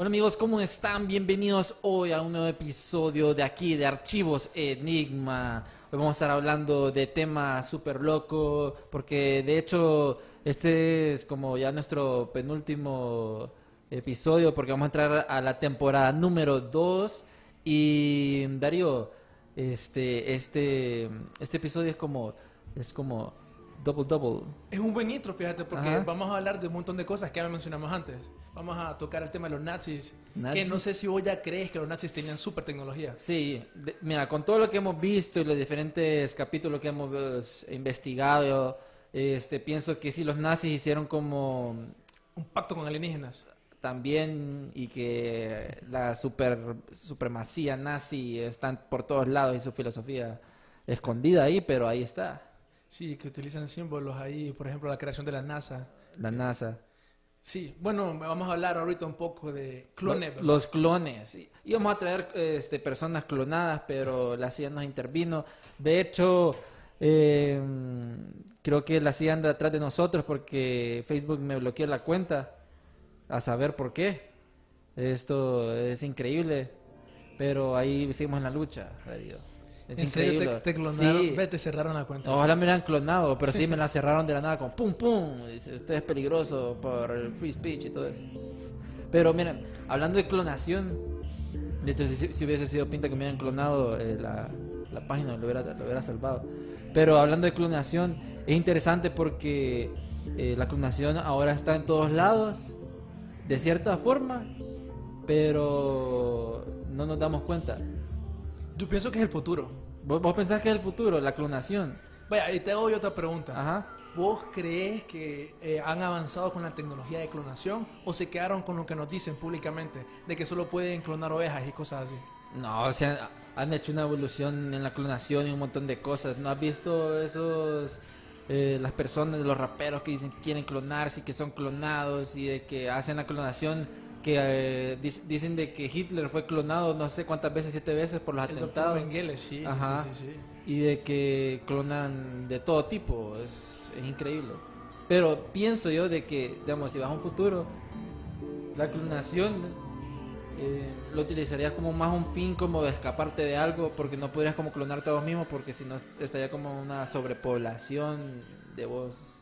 Hola amigos, ¿cómo están? Bienvenidos hoy a un nuevo episodio de aquí de Archivos Enigma. Hoy vamos a estar hablando de temas súper loco, porque de hecho este es como ya nuestro penúltimo episodio, porque vamos a entrar a la temporada número 2. Y Darío, este, este, este episodio es como, es como double double. Es un buen intro, fíjate, porque Ajá. vamos a hablar de un montón de cosas que ya mencionamos antes. Vamos a tocar el tema de los nazis, que Nazis. no sé si vos ya crees que los nazis tenían super tecnología. Sí, de- mira, con todo lo que hemos visto y los diferentes capítulos que hemos eh, investigado, este, pienso que sí, los nazis hicieron como Un pacto con alienígenas. también y que la super, supremacía nazi está por todos lados y su filosofía escondida ahí, pero ahí está, Sí, que utilizan símbolos ahí, por ejemplo, la creación de la NASA. la NASA. Sí, bueno, vamos a hablar ahorita un poco de clones. Los clones. Y- Íbamos a traer este, personas clonadas, pero la CIA nos intervino. De hecho, eh, creo que la CIA anda atrás de nosotros porque Facebook me bloqueó la cuenta. A saber por qué. Esto es increíble. Pero ahí seguimos en la lucha, Darío. Es ¿En serio increíble. te, te clonaron? Sí. Vete, cerraron la cuenta. Ojalá me hubieran clonado, pero sí me la cerraron de la nada con pum pum. Dice, usted es peligroso por el free speech y todo eso. Pero miren, hablando de clonación, de hecho, si, si hubiese sido pinta que me hubieran clonado eh, la, la página, lo hubiera, lo hubiera salvado. Pero hablando de clonación, es interesante porque eh, la clonación ahora está en todos lados, de cierta forma, pero no nos damos cuenta. Yo pienso que es el futuro. ¿Vos, vos pensás que es el futuro, la clonación? Vaya, y te hago yo otra pregunta. Ajá. ¿Vos crees que eh, han avanzado con la tecnología de clonación o se quedaron con lo que nos dicen públicamente de que solo pueden clonar ovejas y cosas así? No, o sea, han hecho una evolución en la clonación y un montón de cosas. ¿No has visto esos, eh, las personas, los raperos que dicen que quieren clonarse y que son clonados y de que hacen la clonación, que eh, dicen de que Hitler fue clonado no sé cuántas veces, siete veces por los El atentados. Mengele, sí, sí, Ajá. sí, sí, sí. Y de que clonan de todo tipo, es, es increíble. Pero pienso yo de que, digamos, si vas a un futuro, la clonación eh, lo utilizarías como más un fin como de escaparte de algo, porque no podrías como clonarte a vos mismo, porque si no estaría como una sobrepoblación de vos.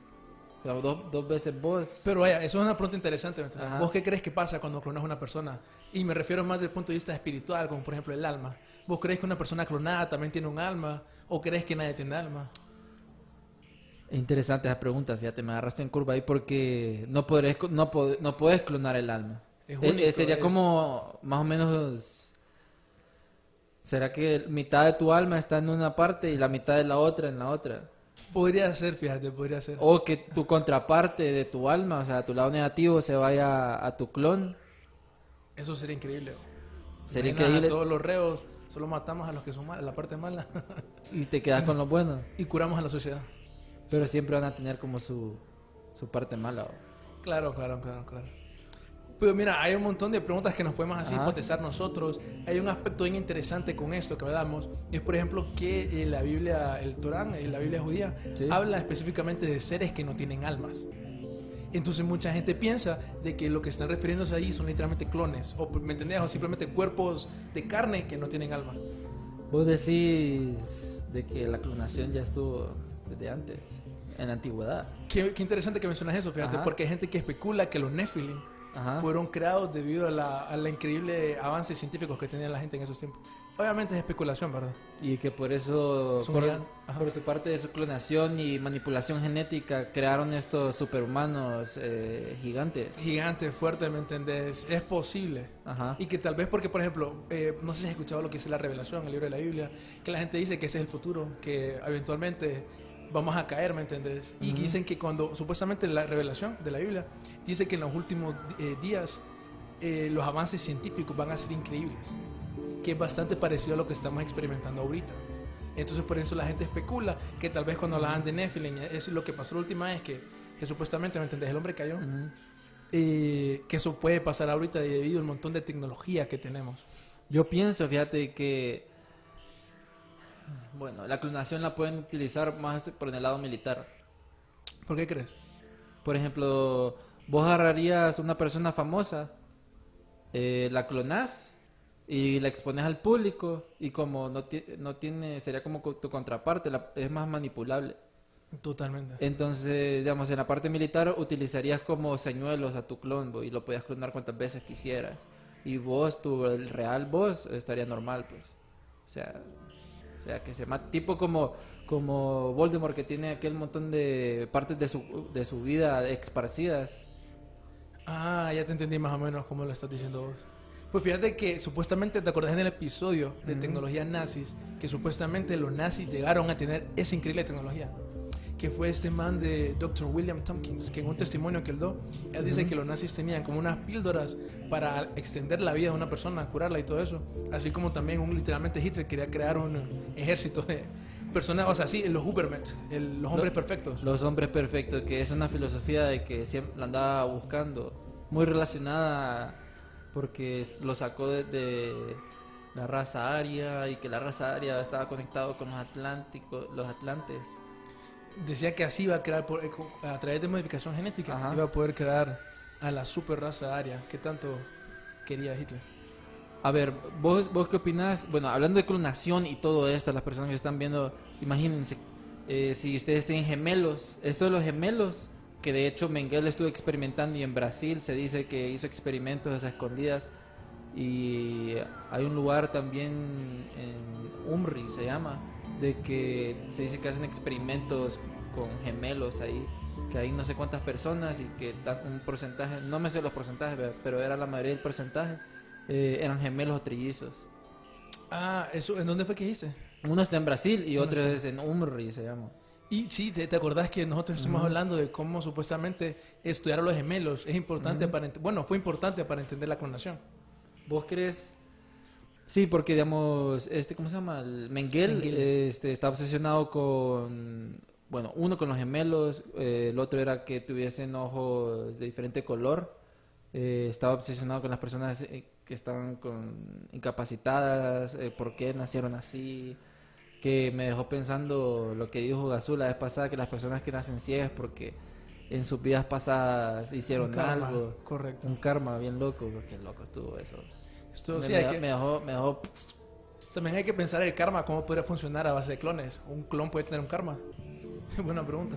Dos, dos veces vos. Pero vaya, eso es una pregunta interesante. ¿Vos qué crees que pasa cuando clonas a una persona? Y me refiero más desde el punto de vista espiritual, como por ejemplo el alma. ¿Vos crees que una persona clonada también tiene un alma? ¿O crees que nadie tiene alma? Interesante esa pregunta, fíjate, me agarraste en curva ahí porque no podrés, no, pod- no puedes clonar el alma. Es Eh, eh, único, sería es- como más o menos... ¿Será que mitad de tu alma está en una parte y la mitad de la otra en la otra? Podría ser, fíjate, podría ser. O que tu contraparte de tu alma, o sea, tu lado negativo se vaya a tu clon. Eso sería increíble. Sería increíble A todos los reos, solo matamos a los que son malos, la parte mala, y te quedas con lo bueno. y curamos a la sociedad. Pero siempre van a tener como su, su parte mala. ¿o? Claro, claro, claro, claro. Pero mira, hay un montón de preguntas que nos podemos así Ajá. hipotezar nosotros. Hay un aspecto bien interesante con esto que hablamos. Es, por ejemplo, que eh, la Biblia, el Torán, eh, la Biblia judía, Sí. habla específicamente de seres que no tienen almas. Entonces mucha gente piensa de que lo que están refiriéndose ahí son literalmente clones, o ¿me entendés? O simplemente cuerpos de carne que no tienen alma. Vos decís de que la clonación ya estuvo desde antes, en la antigüedad. Qué, qué interesante que mencionas eso, fíjate, Ajá. porque hay gente que especula que los Nephilim Ajá. fueron creados debido a la, a la increíble avances científicos que tenía la gente en esos tiempos. Obviamente es especulación, ¿verdad? Y que por eso, por, gigantes. Por su parte de su clonación y manipulación genética, crearon estos superhumanos eh, gigantes. Gigante, fuerte, ¿me entendés? Es posible. Ajá. Y que tal vez porque, por ejemplo, eh, no sé si has escuchado lo que dice la revelación, el libro de la Biblia, que la gente dice que ese es el futuro, que eventualmente vamos a caer, ¿me entendés? Y Ujú. dicen que cuando, supuestamente la revelación de la Biblia, dice que en los últimos eh, días eh, los avances científicos van a ser increíbles, que es bastante parecido a lo que estamos experimentando ahorita. Entonces por eso la gente especula que tal vez cuando hablaban de Nephilim, eso es lo que pasó la última vez, que, que supuestamente, ¿me entendés? El hombre cayó Ujú. eh, que eso puede pasar ahorita debido al montón de tecnología que tenemos. Yo pienso, fíjate que, bueno, la clonación la pueden utilizar más por el lado militar. ¿Por qué crees? Por ejemplo, vos agarrarías una persona famosa, eh, la clonás y la expones al público y como no, ti- no tiene, sería como co- tu contraparte, la- es más manipulable. Totalmente. Entonces, digamos, en la parte militar utilizarías como señuelos a tu clon bo, y lo podías clonar cuantas veces quisieras. Y vos, tu el real vos, estaría normal, pues. O sea, sea que se mata. Tipo como, como Voldemort que tiene aquel montón de partes de su, de su vida esparcidas. Ah, ya te entendí más o menos cómo lo estás diciendo vos. Pues fíjate que supuestamente, ¿te acordás en el episodio de tecnología nazis? Que supuestamente los nazis llegaron a tener esa increíble tecnología. Que fue este man de Dr. William Tompkins, que en un testimonio que él dio, él dice que los nazis tenían como unas píldoras para extender la vida de una persona, curarla y todo eso. Así como también un, literalmente Hitler quería crear un ejército de personas, o sea, sí, los Hubermans, el- los hombres perfectos. Los hombres perfectos, que es una filosofía de que siempre la andaba buscando. Muy relacionada porque lo sacó de, de la raza aria y que la raza aria estaba conectado con los atlánticos, los atlantes. Decía que así iba a crear, por- eh, a través de modificación genética, Ajá. iba a poder crear a la super raza aria que tanto quería Hitler. A ver, ¿vos, ¿vos qué opinás? Bueno, hablando de clonación y todo esto, las personas que están viendo, imagínense, eh, si ustedes tienen gemelos, esto de los gemelos, que de hecho Mengele estuvo experimentando y en Brasil se dice que hizo experimentos a escondidas y hay un lugar también en Umri, se llama, de que se dice que hacen experimentos con gemelos ahí, que hay no sé cuántas personas y que un porcentaje, no me sé los porcentajes, pero era la mayoría del porcentaje, eh, eran gemelos o trillizos. Ah, eso, ¿en dónde fue que dijiste? Uno está en Brasil y otro es en Umri, se llama. Y sí, ¿te, te acordás que nosotros estuvimos Ujú. hablando de cómo supuestamente estudiar a los gemelos es importante Ujú. para, ent- bueno, fue importante para entender la clonación. ¿Vos crees? Sí, porque digamos, este, ¿cómo se llama? El Mengele. este, está obsesionado con, bueno, uno con los gemelos, eh, el otro era que tuviesen ojos de diferente color, eh, estaba obsesionado con las personas eh, que estaban con incapacitadas, eh, por qué nacieron así, que me dejó pensando lo que dijo Gazú la vez pasada, que las personas que nacen ciegas porque en sus vidas pasadas hicieron Un karma, algo, Correcto. un karma bien loco, qué loco estuvo eso. Esto, me, sí, me hay dejó- que- me dejó, me dejó- también hay que pensar el karma, cómo podría funcionar a base de clones. ¿Un clon puede tener un karma? Buena pregunta.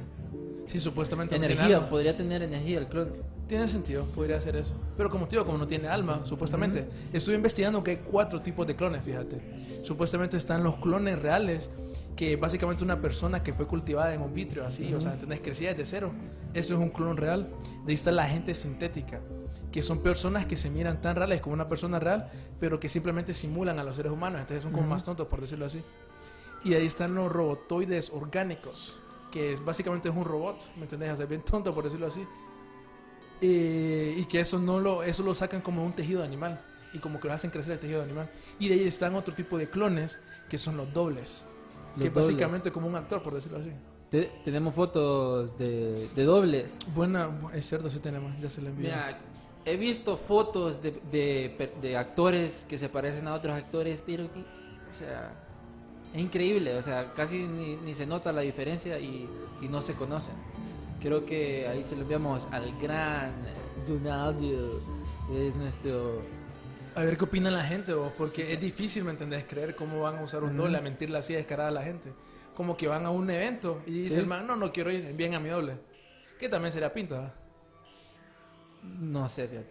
Sí, supuestamente no energía, alma. podría tener energía el clon. Tiene sentido, podría hacer eso. Pero como digo, como no tiene alma, supuestamente. Estuve investigando que hay cuatro tipos de clones, fíjate. Supuestamente están los clones reales, que básicamente una persona que fue cultivada en un vitrio, así, o sea, ¿entendés? Crecía desde cero. Eso es un clon real. De ahí está la gente sintética, que son personas que se miran tan reales como una persona real, pero que simplemente simulan a los seres humanos. Entonces son como Ujú. más tontos, por decirlo así. Y ahí están los robotoides orgánicos, que es básicamente es un robot, ¿me entendés? O sea, bien tonto, por decirlo así. Eh, y que eso no lo eso lo sacan como un tejido animal y como que lo hacen crecer el tejido animal y de ahí están otro tipo de clones que son los dobles Los que es dobles. básicamente como un actor por decirlo así Te- tenemos fotos de, de dobles. buena es cierto sí tenemos ya se le envió Mira, he visto fotos de, de, de actores que se parecen a otros actores, pero que, o sea, es increíble, o sea, casi ni, ni se nota la diferencia y, y no se conocen. Creo que ahí se lo enviamos al gran Donaldo, que es nuestro... a ver qué opina la gente vos, porque es difícil me entendés creer cómo van a usar un doble a mentirle así descarada a la gente como que van a un evento y dice Sí. el man no no quiero ir bien a mi doble que también sería pinta. No sé, fíjate.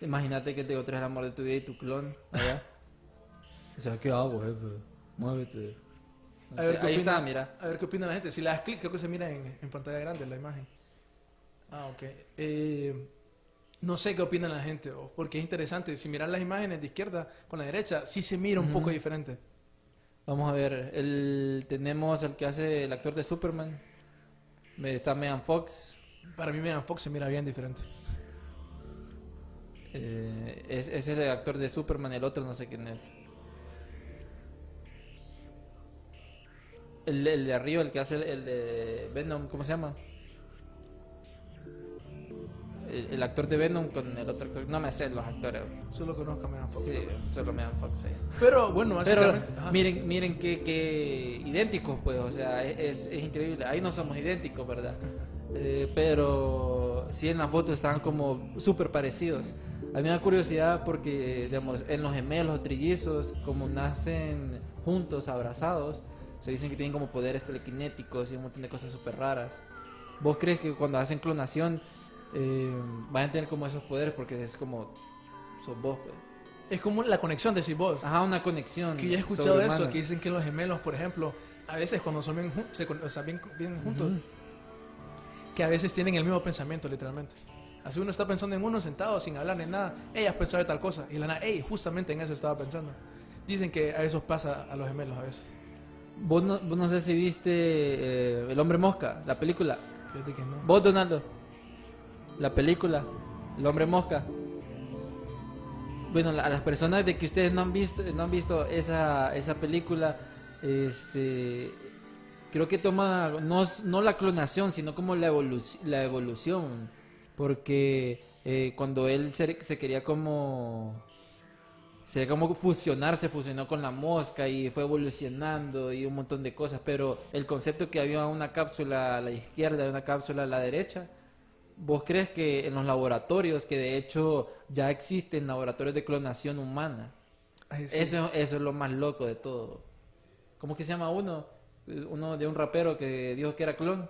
Imagínate que te encontres el amor de tu vida y tu clon allá. O sea, ¿qué hago, jefe? Muévete. No A sé, ver ahí opina- está, mira. A ver qué opina la gente. Si le das clic, creo que se mira en, en pantalla grande la imagen. Ah, ok. Eh, no sé qué opina la gente, o- porque es interesante. Si miran las imágenes de izquierda con la derecha, sí se mira un poco diferente. Vamos a ver, el, tenemos el que hace el actor de Superman. Está Megan Fox. Para mí, Megan Fox se mira bien diferente. Eh, es, es el actor de Superman, el otro no sé quién es. El, el de arriba, el que hace el, el de Venom, ¿cómo se llama? El, el actor de Venom con el otro actor. No me sé los actores. Solo conozco a Megan Fox. Sí, solo Megan Fox. sí. Pero bueno, Pero básicamente. ajá. miren, miren que, que idénticos, pues, o sea, es, es increíble. Ahí no somos idénticos, ¿verdad? Eh, pero sí en la foto están como súper parecidos. A mí me da curiosidad porque, digamos, en los gemelos o trillizos, como nacen juntos, abrazados, se dicen que tienen como poderes telequinéticos y un montón de cosas súper raras. ¿Vos crees que cuando hacen clonación eh, van a tener como esos poderes porque es como sos vos, pues? Es como la conexión de si vos. Ajá, una conexión. Que yo he escuchado eso, que dicen que los gemelos, por ejemplo, a veces cuando son bien, se o sea, bien, bien juntos, que a veces tienen el mismo pensamiento, literalmente. Así uno está pensando en uno sentado sin hablar ni nada. Ella pensaba de tal cosa. Y la nada, ey, justamente en eso estaba pensando. Dicen que a eso pasa a los gemelos a veces. Vos no, vos no sé si viste eh, El Hombre Mosca, la película. Fíjate que no. Vos, Donaldo, la película, El Hombre Mosca. Bueno, la- a las personas de que ustedes no han visto, no han visto esa, esa película, este, creo que toma no, no la clonación, sino como la, evolu- la evolución. Porque eh, cuando él se, se quería como se como fusionar, se fusionó con la mosca y fue evolucionando y un montón de cosas, pero el concepto que había una cápsula a la izquierda y una cápsula a la derecha, ¿vos crees que en los laboratorios, que de hecho ya existen laboratorios de clonación humana, Ay, sí. eso, eso es lo más loco de todo? ¿Cómo que se llama uno? Uno de un rapero que dijo que era clon.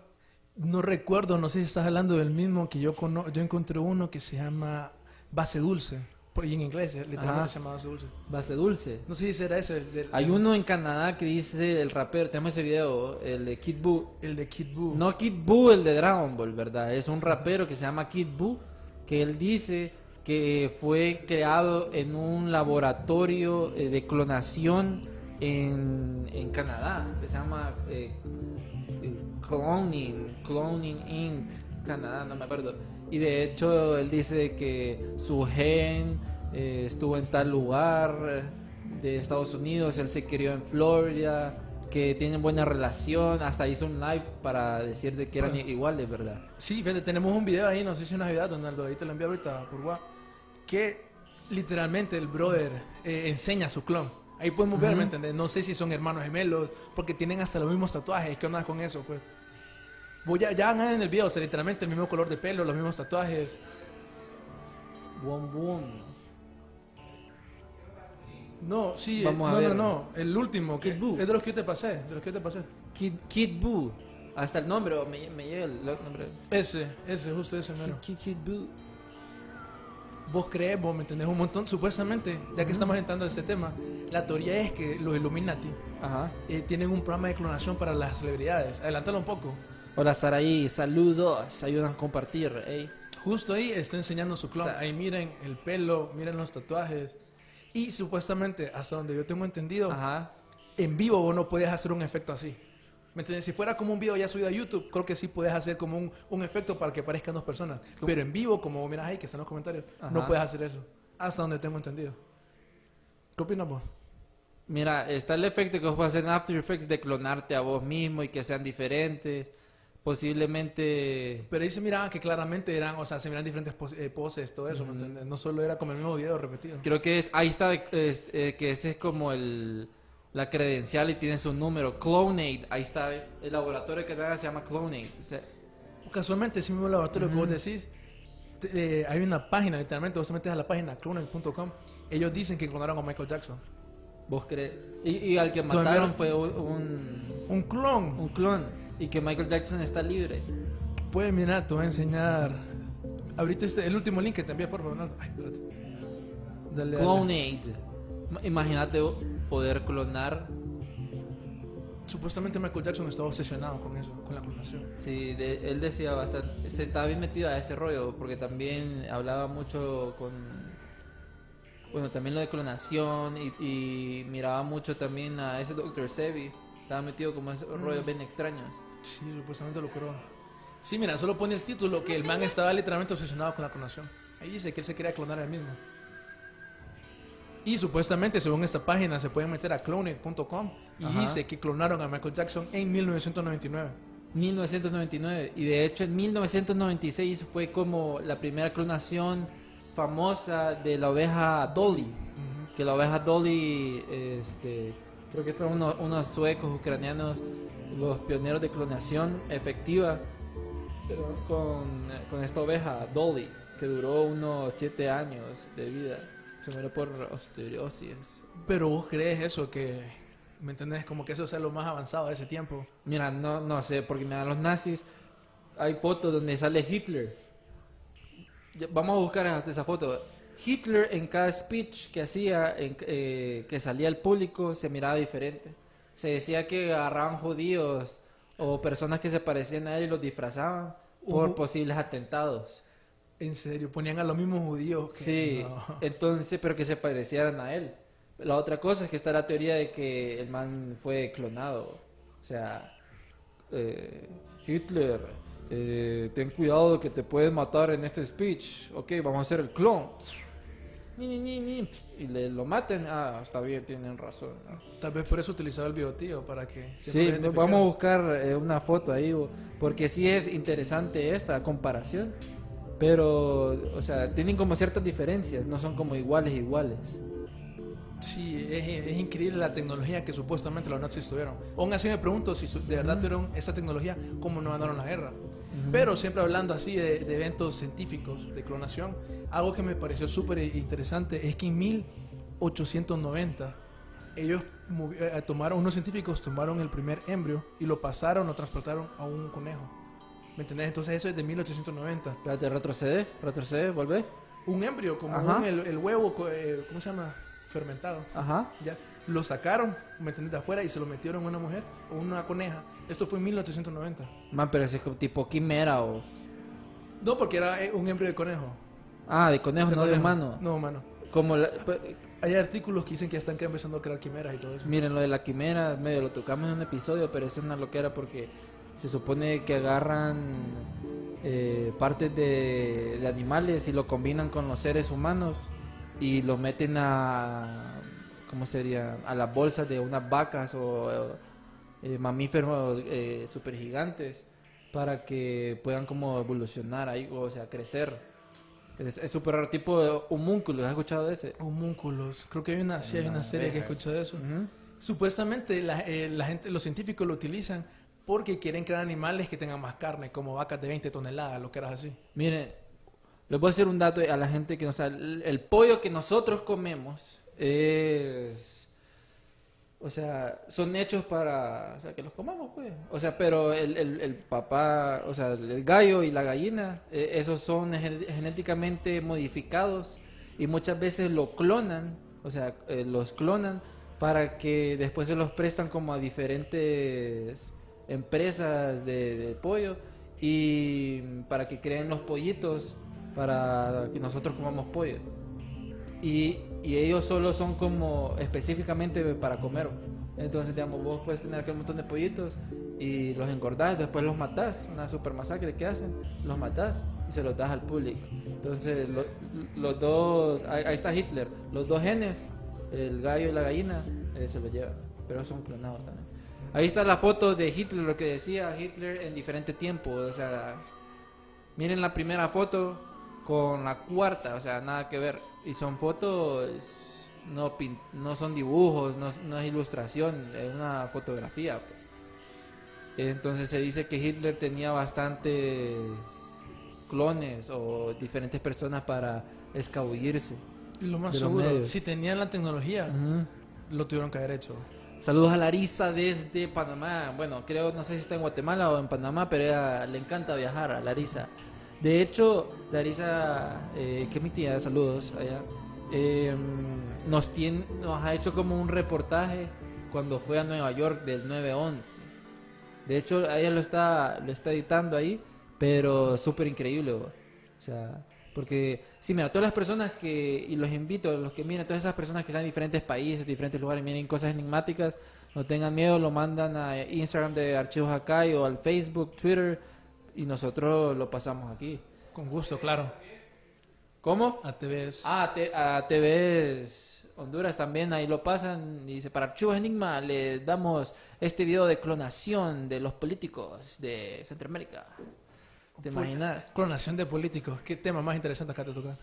No recuerdo, no sé si estás hablando del mismo que yo cono yo encontré uno que se llama Base Dulce. Por- Y en inglés, eh, literalmente Ajá. se llama Base Dulce. Base dulce. No sé si será ese. El, del- Hay uno en Canadá que dice el rapero, tenemos ese video, el de Kid Buu. El de Kid Buu. No Kid Buu, el de Dragon Ball, ¿verdad? Es un rapero que se llama Kid Buu, que él dice que fue creado en un laboratorio eh, de clonación en, en Canadá, que se llama eh, Cloning, Cloning Inc., Canadá, no me acuerdo. Y de hecho él dice que su gen eh, estuvo en tal lugar eh, de Estados Unidos, él se crió en Florida, que tienen buena relación, hasta hizo un live para decir de que eran Bueno. iguales, ¿verdad? Sí, fíjate, tenemos un video ahí, no sé si una Navidad, Donaldo, ahí te lo envío ahorita por WhatsApp, que literalmente el brother eh, enseña a su clon. Ahí podemos ver, ¿me entendés? No sé si son hermanos gemelos, porque tienen hasta los mismos tatuajes. ¿Qué onda con eso, pues? Voy a, ya van a ver en el video, o sea, literalmente el mismo color de pelo, los mismos tatuajes. Boom, boom. No, sí, Vamos eh, a no, ver. no, no, el último, que Kid Buu. es de los que yo te pasé, de los que yo te pasé. Kid, Kid Buu. Hasta el nombre, me, me llega el nombre. Ese, ese, justo ese, Kid, mero. Kid, Kid Buu. Vos crees, vos me entendés un montón, supuestamente, ya que estamos entrando en este tema, la teoría es que los Illuminati Ajá. eh, tienen un programa de clonación para las celebridades. Adelántalo un poco. Hola Saraí, saludos, ayudan a compartir, ey. Justo ahí está enseñando su clon. O sea- ahí miren el pelo, miren los tatuajes. Y supuestamente, hasta donde yo tengo entendido, Ajá. en vivo vos no puedes hacer un efecto así. ¿Me entiendes? Si fuera como un video ya subido a YouTube, creo que sí puedes hacer como un, un efecto para que parezcan dos personas. Pero en vivo, como miras ahí, que está en los comentarios, no puedes hacer eso. Hasta donde tengo entendido. ¿Qué opinas vos? Mira, está el efecto que vos puedes hacer en After Effects de clonarte a vos mismo y que sean diferentes. Posiblemente. Pero ahí se miraba que claramente eran, o sea, se miran diferentes eh, poses, todo eso. No solo era como el mismo video repetido. Creo que es, ahí está, es- eh, que ese es como el, la credencial y tiene su número. Clonate, ahí está. El laboratorio que se llama Clonate. O sea, Casualmente, ese mismo laboratorio que vos decís, te- eh, hay una página, literalmente, vos te metes a la página cloned.com, ellos dicen que encontraron a Michael Jackson. ¿Vos crees? Y, y al que mataron fue un, Un clon. un clon. Y que Michael Jackson está libre. Pues mira, te voy a enseñar Ahorita este, el último link que te envié, por favor. no. Ay, espérate. Dale. Ma- Imagínate poder clonar. Supuestamente Michael Jackson estaba obsesionado con eso, con la clonación. Sí, de- él decía bastante. Se estaba bien metido a ese rollo porque también hablaba mucho con. Bueno, también lo de clonación y, y miraba mucho también a ese Dr. Sebi. Estaba metido como esos Mm. rollos bien extraños. Sí, supuestamente lo curó. Sí, mira, solo pone el título que el man estaba literalmente obsesionado con la clonación. Ahí dice que él se quería clonar a él mismo. Y supuestamente, según esta página, se pueden meter a clone.com y Ajá. dice que clonaron a Michael Jackson en 1999. 1999. Y de hecho en 1996 fue como la primera clonación famosa de la oveja Dolly. Que la oveja Dolly, este, creo que fueron unos, unos suecos ucranianos los pioneros de clonación efectiva con, con esta oveja Dolly, que duró unos 7 años de vida. Se murió por osteoporosis. Pero vos crees eso, que, ¿me entendés? Como que eso sea lo más avanzado de ese tiempo. Mira, no, no sé, porque mira, los nazis, hay fotos donde sale Hitler. Vamos a buscar esa, esa foto. Hitler en cada speech que hacía, en- eh, que salía al público, se miraba diferente. Se decía que agarraban judíos o personas que se parecían a él y los disfrazaban por posibles atentados. En serio, ponían a los mismos judíos. que- Sí, no. entonces, pero que se parecieran a él. La otra cosa es que está la teoría de que el man fue clonado. O sea, eh, Hitler, eh, ten cuidado que te pueden matar en este speech. Ok, vamos a hacer el clon. Ni, ni, ni. Y le lo maten. Ah, está bien, tienen razón. ¿no? Tal vez por eso utilizaba el biotío, para que... Sí, vamos a buscar eh, una foto ahí, porque sí es interesante esta comparación. Pero, o sea, tienen como ciertas diferencias, no son como iguales, iguales. Sí, es, es increíble la tecnología que supuestamente los nazis tuvieron. Aún así me pregunto si de verdad tuvieron esa tecnología, ¿cómo no ganaron la guerra? Pero siempre hablando así de, de eventos científicos, de clonación, algo que me pareció súper interesante es que en 1890 ellos movi- eh, tomaron, unos científicos tomaron el primer embrio y lo pasaron, lo transportaron a un conejo. ¿Me entendés? Entonces eso es de 1890. Espérate, retrocede, retrocede, volvé. Un embrio, como un- el, el huevo, eh, ¿cómo se llama? Fermentado. Ajá. Ya, lo sacaron, ¿me entiendes? De afuera y se lo metieron a una mujer o una coneja. Esto fue en 1890. Man, pero ese es tipo quimera o... No, porque era eh, un embrio de conejo. Ah, de conejo, no de humano. No, humano. Como la- pues, Hay artículos que dicen que ya están empezando a crear quimeras y todo eso. Miren, lo de la quimera, medio lo tocamos en un episodio, pero eso es una loquera porque se supone que agarran eh, partes de, de animales y lo combinan con los seres humanos y lo meten a, ¿cómo sería? A las bolsas de unas vacas o eh, mamíferos eh, super gigantes para que puedan como evolucionar ahí, o sea, crecer. Es es súper raro, tipo de homúnculos, ¿has escuchado de ese? Homúnculos. Creo que hay una, sí, hay una serie que escuchó de eso. Supuestamente la, eh, la gente, los científicos lo utilizan porque quieren crear animales que tengan más carne, como vacas de 20 toneladas, lo que era así. Miren, les voy a hacer un dato a la gente que no sabe. El, el pollo que nosotros comemos es... O sea, son hechos para... O sea, que los comamos, pues. O sea, pero el, el, el papá, o sea, el gallo y la gallina, eh, esos son gen- genéticamente modificados y muchas veces lo clonan, o sea, eh, los clonan para que después se los prestan como a diferentes empresas de, de pollo y para que creen los pollitos para que nosotros comamos pollo. Y, y ellos solo son como específicamente para comer. Entonces, digamos, vos puedes tener aquel montón de pollitos y los engordás, después los matás, una super masacre que hacen, los matás y se los das al público. Entonces, lo- los dos, ahí, está Hitler, los dos genes, el gallo y la gallina, eh, se los llevan, pero son clonados también. Ahí está la foto de Hitler, lo que decía Hitler en diferente tiempo, o sea, miren la primera foto con la cuarta, o sea, nada que ver. Y son fotos, no, pin- no son dibujos, no, es- no es ilustración, es una fotografía. Pues. Entonces se dice que Hitler tenía bastantes clones o diferentes personas para escabullirse. Lo más seguro, medios. si tenían la tecnología, lo tuvieron que haber hecho. Saludos a Larisa desde Panamá. Bueno, creo, no sé si está en Guatemala o en Panamá, pero ella le encanta viajar a Larisa. De hecho, Larisa, eh, que es mi tía, saludos allá, eh, nos, tiene, nos ha hecho como un reportaje cuando fue a Nueva York del 9-11. De hecho, ella lo está, lo está editando ahí, pero súper increíble. O sea, porque, sí, mira, todas las personas que, y los invito, los que miren, todas esas personas que están en diferentes países, diferentes lugares, miren cosas enigmáticas, no tengan miedo, lo mandan a Instagram de Archivos Acá o al Facebook, Twitter, y nosotros lo pasamos aquí. Con gusto, claro. ¿Cómo? A TVs. Ah, te- a TVs Honduras también, ahí lo pasan. Y dice, para Archivos Enigma le damos este video de clonación de los políticos de Centroamérica. ¿Te imaginas? Clonación de políticos. ¿Qué tema más interesante acá te toca?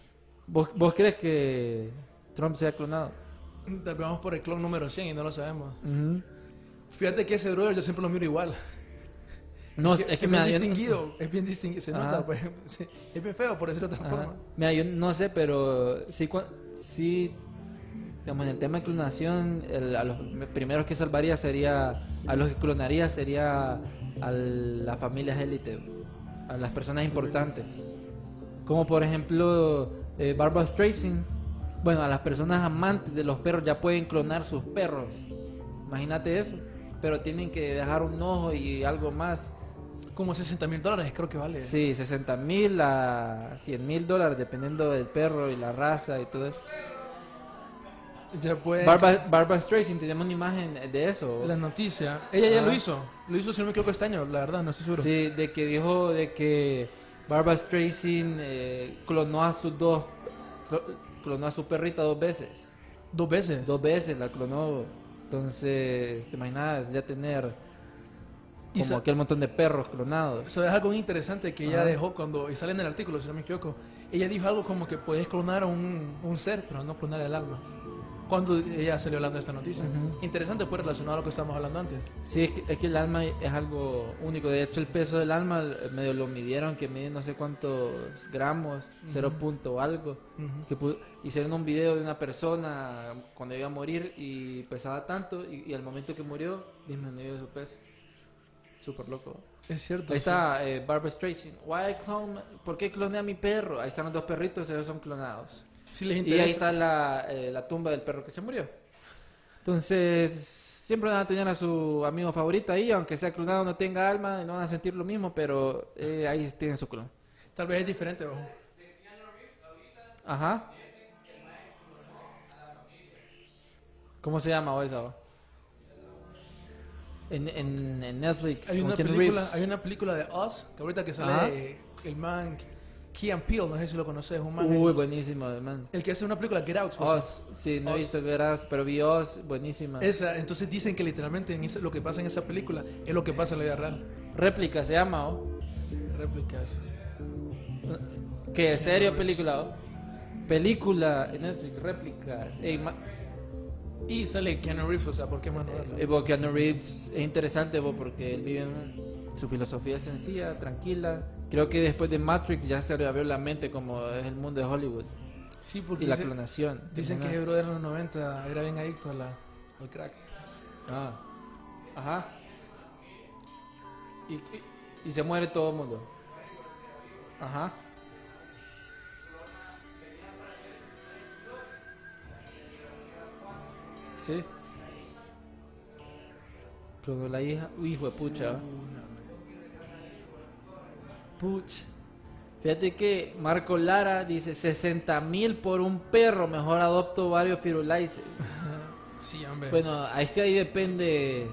¿Vos, vos crees que Trump se ha clonado? Tal vez vamos por el clon número 100 y no lo sabemos. Ujú. Fíjate que ese brother yo siempre lo miro igual. No, es que, es me bien distinguido. Es bien distinguido. Se Ajá. nota, pues. sí, Es bien feo, por decirlo de otra Ajá. forma. Mira, yo no sé, pero sí, cua- sí digamos, en el tema de clonación, el- a los primeros que salvaría sería, a los que clonaría sería a las familias élite, a las personas importantes. Como por ejemplo, eh, Barbara Streisand. Bueno, a las personas amantes de los perros ya pueden clonar sus perros. Imagínate eso. Pero tienen que dejar un ojo y algo más. Como 60 mil dólares creo que vale. Sí, 60 mil a 100 mil dólares, dependiendo del perro y la raza y todo eso. Ya puede. Barbara, Barbara Streisand, tenemos una imagen de eso. La noticia. Ella ya lo hizo. Lo hizo, si no me equivoco, este año. La verdad, no estoy seguro. Sí, de que dijo de que Barbara Streisand eh, clonó a sus dos, clo- clonó a su perrita dos veces. Dos veces. Dos veces la clonó. Entonces, te imaginas ya tener como aquel montón de perros clonados. ¿Sabes algo interesante que ella Ajá. dejó cuando, y sale en el artículo, si no me equivoco? Ella dijo algo como que puedes clonar a un, un ser, pero no clonar el alma. Cuando ella salió hablando de esta noticia. Ujú. Interesante, pues, relacionado a lo que estábamos hablando antes. Sí, es que, es que el alma es algo único. De hecho, el peso del alma eh, medio lo midieron, que mide no sé cuántos gramos, cero punto algo. Ujú. Que pu- hicieron un video de una persona cuando iba a morir y pesaba tanto y, y al momento que murió disminuyó su peso. Súper loco. Es cierto. Ahí está eh, Barbara Streisand. Why clone- ¿Por qué cloné a mi perro? Ahí están los dos perritos, ellos son clonados. Si les Y interesa. ahí está la, eh, la tumba del perro que se murió. Entonces, siempre van a tener a su amigo favorito ahí, aunque sea clonado, no tenga alma, no van a sentir lo mismo, pero eh, ahí tienen su clon. Tal vez es diferente, ojo. Ajá. ¿Cómo se llama o eso? En, en, en Netflix. Hay una, película, hay una película de Us, que ahorita que sale Ajá. eh, el man Key and Peele, no sé si lo conoces, un man. Uy, el, buenísimo, man. el que hace una película Get Out. pues. Oz, sí, no he Oz. visto que era, pero vi Oz, buenísima. Esa, entonces dicen que literalmente en lo que pasa en esa película es lo que pasa en la vida real. Réplica se llama, ¿o? Réplicas. ¿Qué? ¿Serio película? o? Película en Netflix, réplicas. Ey, ma- Y sale Keanu Reeves, o sea, ¿por qué más no verlo? eh, bo, Keanu Reeves es interesante porque él vive en su filosofía es sencilla, tranquila. Creo que después de Matrix ya se le abrió la mente como es el mundo de Hollywood Sí, porque y la dice- clonación. dicen que brother en los 90 era bien adicto a la, al crack. Ah. Ajá. Y, y- y se muere todo el mundo. Ajá. Sí. Clonó la hija. Uy, hijo de pucha. Puch. Fíjate que Marco Lara dice 60 mil por un perro. Mejor adopto varios firulais. Sí, hombre. Bueno, es que ahí depende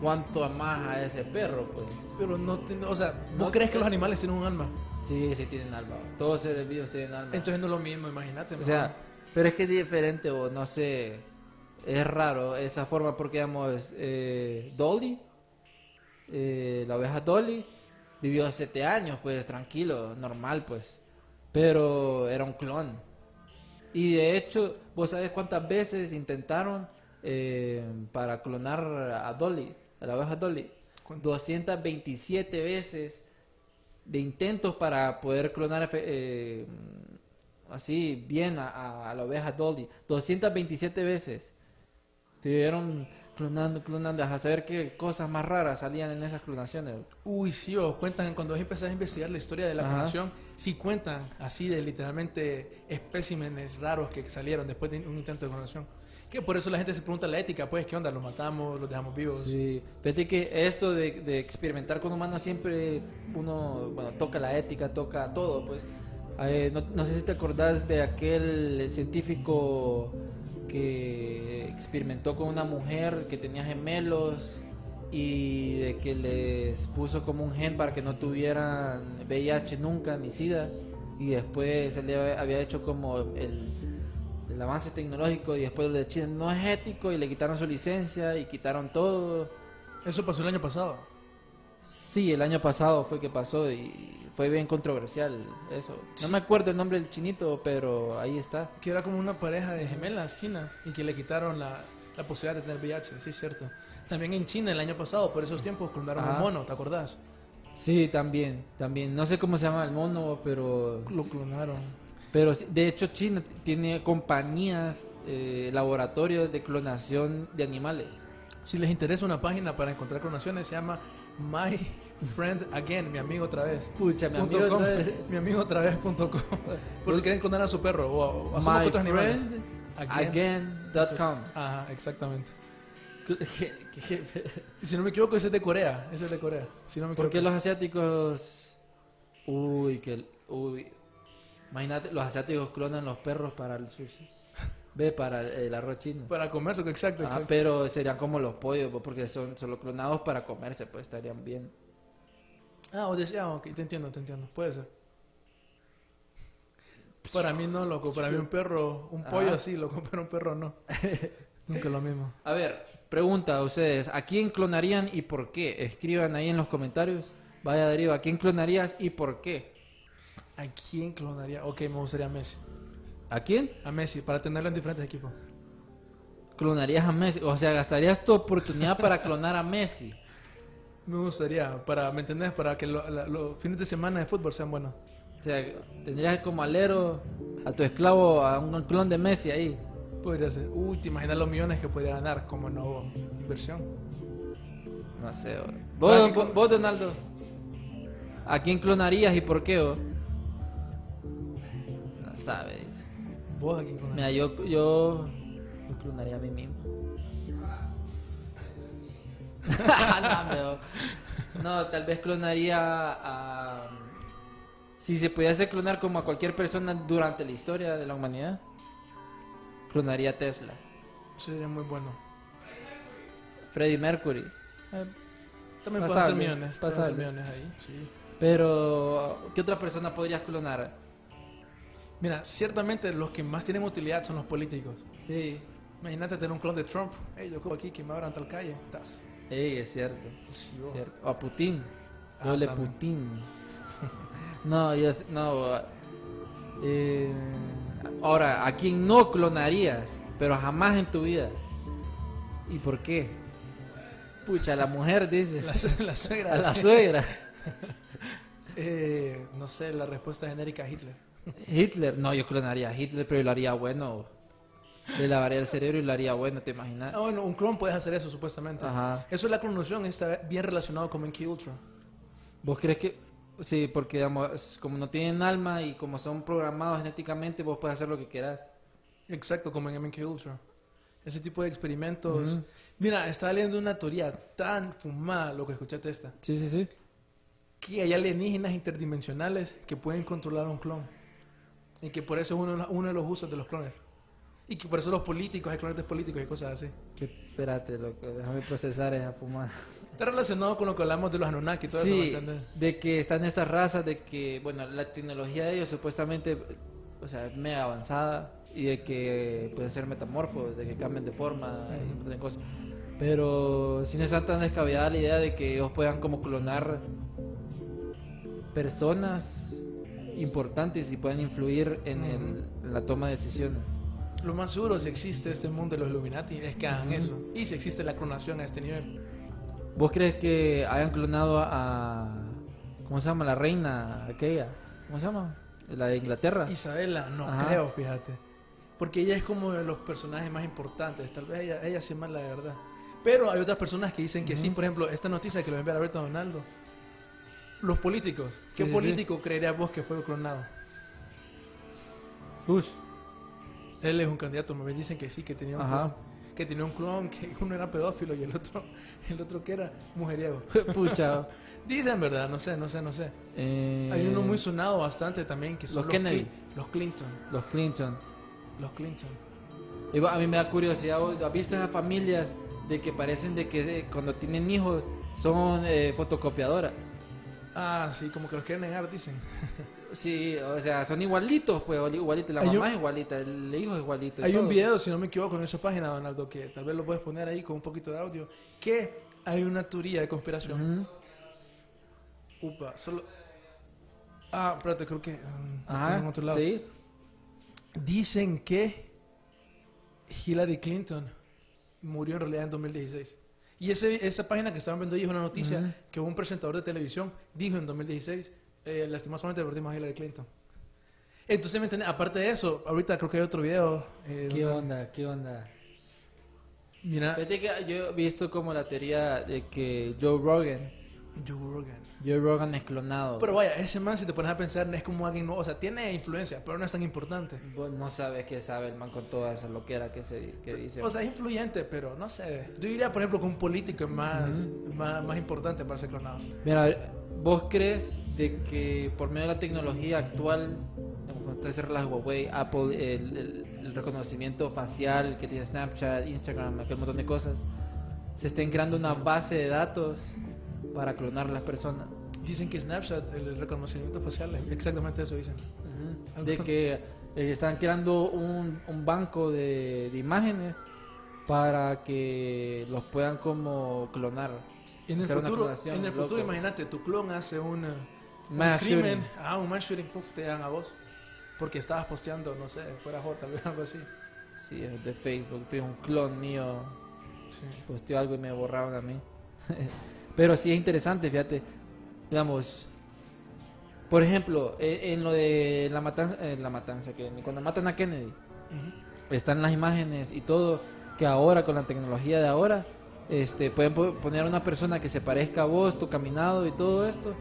cuánto amas a ese perro, pues. pero no, o sea, ¿vos No, crees que los animales tienen un alma? Sí, sí tienen alma. Todos seres vivos tienen alma. Entonces no es lo mismo, imagínate. o sea, pero es que es diferente, o no sé. Es raro esa forma porque, digamos, eh, Dolly, eh, la oveja Dolly, vivió siete años, pues tranquilo, normal, pues. Pero era un clon. Y de hecho, ¿vos sabés cuántas veces intentaron eh, para clonar a Dolly, a la oveja Dolly? 227 veces de intentos para poder clonar eh, así bien a la oveja Dolly. 227 veces. Estuvieron Clonando, clonando, a saber qué cosas más raras salían en esas clonaciones. Uy, sí, o cuentan, cuando vos empezás a investigar la historia de la Ajá. clonación, sí cuentan así de literalmente especímenes raros que salieron después de un intento de clonación. Que por eso la gente se pregunta la ética, pues, ¿qué onda? ¿Los matamos? ¿Los dejamos vivos? Sí, fíjate que esto de, de experimentar con humanos siempre uno, bueno, toca la ética, toca todo, pues. Eh, no, no sé si te acordás de aquel científico que experimentó con una mujer que tenía gemelos y de que les puso como un gen para que no tuvieran VIH nunca ni SIDA y después él le había hecho como el, el avance tecnológico y después lo de China no es ético y le quitaron su licencia y quitaron todo. Eso pasó el año pasado. Sí, el año pasado fue que pasó y fue bien controversial eso. No me acuerdo el nombre del chinito, pero ahí está. Que era como una pareja de gemelas chinas y que le quitaron la, la posibilidad de tener VIH, sí, es cierto. También en China el año pasado, por esos tiempos, clonaron Ajá. un mono, ¿te acordás? Sí, también, también. No sé cómo se llama el mono, pero... Lo clonaron. Pero de hecho China tiene compañías, eh, laboratorios de clonación de animales. Si les interesa una página para encontrar clonaciones, se llama My Friend Again, mi amigo otra vez. Pucha, mi amigo com, otra vez. mi amigo otra vez punto com. Por si quieren clonar a su perro o, o que otros animales. myfriendagain.com. Ajá, exactamente. ¿Qué- qué- Y si no me equivoco, ese es de Corea. Ese es de Corea. Si no me ¿Por equivoco. qué los asiáticos... Uy, que... Uy. Imagínate, los asiáticos clonan los perros para el sushi. Ve, para el, arroz chino. Para comerse, exacto, Ah, exacto. pero serían como los pollos, pues, porque son solo clonados para comerse, pues estarían bien. Ah, o decía, ah, ok, te entiendo, te entiendo. Puede ser. Para mí no, loco. Para mí un perro, un pollo Ajá. así, loco, pero un perro no. Nunca lo mismo. A ver, pregunta a ustedes, ¿a quién clonarían y por qué? Escriban ahí en los comentarios. Vaya Darío, ¿a quién clonarías y por qué? ¿A quién clonaría? Ok, me gustaría a Messi. ¿A quién? A Messi, para tenerlo en diferentes equipos. Clonarías a Messi, o sea, gastarías tu oportunidad para clonar a Messi. Me gustaría, para, ¿me entendés? Para que lo- la- los fines de semana de fútbol sean buenos. O sea, tendrías como alero a tu esclavo, a un clon de Messi ahí. Podría ser. Uy, te imaginas los millones que podría ganar como no inversión. No sé. o- ¿Vos, vos, vos, Donaldo? ¿A quién clonarías y por qué? o? No sabes. ¿Vos a quién clonarías? Mira, yo, yo, yo clonaría a mí mismo. No, tal vez clonaría a... Si se pudiese clonar como a cualquier persona durante la historia de la humanidad, clonaría a Tesla, Sería muy bueno. Freddie Mercury. Eh, También hacer millones. Pasable. ahí, sí. Pero, ¿qué otra persona podrías clonar? Mira, ciertamente los que más tienen utilidad son los políticos. Sí, Imagínate tener un clon de Trump. Hey, yo cojo aquí que me abran tal calle. Tas. Ey, es cierto. Sí, vos. cierto. O a Putin. Ah, Doble también. Putin. no, yo no. eh, ahora, ¿a quién no clonarías? Pero jamás en tu vida. ¿Y por qué? Pucha, la mujer dice. La, la suegra. a la suegra. Eh, no sé, la respuesta genérica Hitler. Hitler. No, yo clonaría a Hitler, pero yo lo haría bueno. Le lavaría el cerebro y lo haría bueno, ¿te imaginas? Ah, bueno, un clon puedes hacer eso supuestamente. Ajá. Eso es la clonación, está bien relacionado con MK Ultra. ¿Vos crees que.? Sí, porque digamos, como no tienen alma y como son programados genéticamente, vos puedes hacer lo que quieras. Exacto, como en MK Ultra. Ese tipo de experimentos. Ujú. Mira, estaba leyendo una teoría tan fumada, lo que escuchaste esta, Sí, sí, sí. que hay alienígenas interdimensionales que pueden controlar a un clon. Y que por eso es uno, uno de los usos de los clones. Y que por eso los políticos, hay clones políticos y cosas así. Que, espérate, loco, déjame procesar esa fumada. Está relacionado con lo que hablamos de los Anunnaki y todo eso, ¿me de que están estas razas, de que, bueno, la tecnología de ellos supuestamente, o sea, es mega avanzada y de que pueden ser metamorfos, de que cambien de forma y de cosas. Pero si no está tan descabellada la idea de que ellos puedan como clonar personas importantes y puedan influir en, el- en la toma de decisiones. Lo más seguro, si existe este mundo de los Illuminati, es que hagan eso. Y si existe la clonación a este nivel. ¿Vos crees que hayan clonado a, ¿cómo se llama? La reina aquella. ¿Cómo se llama? La de Inglaterra. Isabela, no Ajá. creo, fíjate. Porque ella es como de los personajes más importantes. Tal vez ella, ella sí es mala de verdad. Pero hay otras personas que dicen que sí. Por ejemplo, esta noticia que lo voy a enviar ahorita a Donaldo. Los políticos. ¿Qué Sí, sí, sí. político creerías vos que fue clonado? Bush. Él es un candidato, me dicen que sí, que tenía un clon. Que tenía un clon, que uno era pedófilo y el otro, el otro que era mujeriego. Pucha. Dicen, ¿verdad? No sé, no sé, no sé. eh, Hay uno muy sonado bastante también que son Los Kennedy. Cli- los Clinton. Los Clinton. Los Clinton. Y a mí me da curiosidad, ¿vos ¿has visto esas familias de que parecen de que eh, cuando tienen hijos son eh, fotocopiadoras? Ah, sí, como que los quieren negar, dicen. Sí, o sea, son igualitos, pues, igualitos. La Hay mamá un- es igualita, el hijo es igualito. Hay un todo. video, si no me equivoco, en esa página, Donaldo, que tal vez lo puedes poner ahí con un poquito de audio, que hay una teoría de conspiración. Ujú. Upa, solo... Ah, espérate, creo que... lo Ajá, en otro lado. sí. Dicen que Hillary Clinton murió en realidad en 2016. Y ese, esa página que estaban viendo ahí es una noticia Ujú. que un presentador de televisión dijo en 2016, eh, lastimosamente perdimos a Hillary Clinton. Entonces, ¿me entiendes? Aparte de eso, ahorita creo que hay otro video. eh, ¿Qué donde- onda? ¿Qué onda? Mira, Fíjate que yo he visto como la teoría de que Joe Rogan, Joe Rogan. Joe Rogan es clonado. Pero vaya, ese man, si te pones a pensar, no es como alguien, no, o sea, tiene influencia, pero no es tan importante. Vos no sabes qué sabe el man con toda esa loquera que, se, que dice. O sea, es influyente, pero no sé. Yo diría, por ejemplo, que un político es más, más, más importante para ser clonado. Mira, ¿vos crees de que por medio de la tecnología actual, cierran las Huawei, Apple, el, el- el reconocimiento facial que tiene Snapchat, Instagram, aquel montón de cosas, se estén creando una base de datos para clonar las personas? Dicen que Snapchat, el reconocimiento facial, es exactamente eso dicen. De que eh, están creando un, un banco de, de imágenes para que los puedan como clonar. En el futuro, en el futuro imagínate, tu clon hace un, eh, un crimen, ah, un mass shooting, puff, te dan a vos. Porque estabas posteando, no sé, fuera J, tal vez algo así. Sí, es de Facebook, fue un clon mío Sí. posteó algo y me borraron a mí. Pero sí es interesante, fíjate. Digamos, por ejemplo, eh, en lo de la matanza, eh, la matanza que cuando matan a Kennedy, Ujú. están las imágenes y todo que ahora con la tecnología de ahora este pueden po- poner a una persona que se parezca a vos, tu caminado y todo esto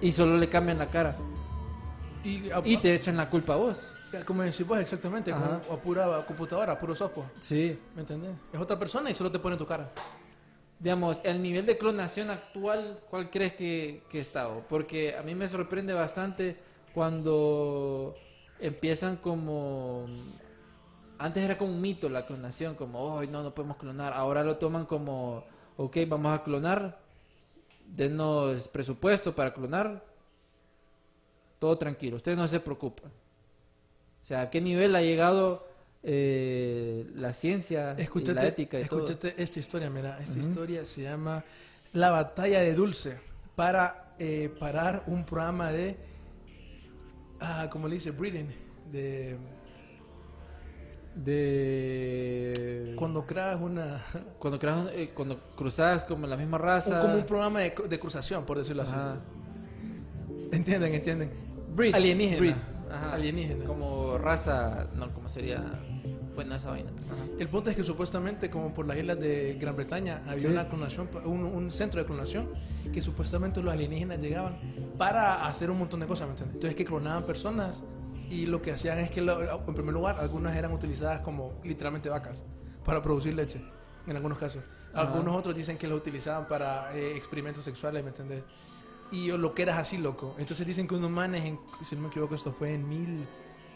y solo le cambian la cara Y, a- y te echan la culpa a vos. como decís vos, exactamente, como a pura computadora, a puro software. Sí. ¿Me entendés? Es otra persona y solo te pone tu cara. Digamos, el nivel de clonación actual, ¿cuál crees que, que está? Porque a mí me sorprende bastante cuando empiezan como... Antes era como un mito la clonación, como, oh, no, no podemos clonar. Ahora lo toman como, ok, vamos a clonar, denos presupuesto para clonar, todo tranquilo, ustedes no se preocupan. O sea, ¿a qué nivel ha llegado eh, la ciencia y la ética y todo? esta historia, mira, esta historia se llama La batalla de Dulce para eh, parar un programa de, ah, como le dice, breeding, de de cuando creas una, cuando creas eh, cuando cruzas como la misma raza como un programa de, de cruzación, por decirlo así. ¿Entienden? ¿Entienden? Breed, Alienígena. breed. Ajá. Alienígena. como raza no como sería bueno esa vaina Ajá. El punto es que supuestamente, como por las islas de Gran Bretaña, había Sí. una clonación, un, un centro de clonación, que supuestamente los alienígenas llegaban para hacer un montón de cosas, ¿me entiendes? Entonces que clonaban personas y lo que hacían es que, lo- en primer lugar, algunas eran utilizadas como literalmente vacas para producir leche, en algunos casos. Ajá. Algunos otros dicen que lo utilizaban para eh, experimentos sexuales, ¿me entiendes? Y lo que eras así, loco. Entonces dicen que unos manes, en- si no me equivoco, esto fue en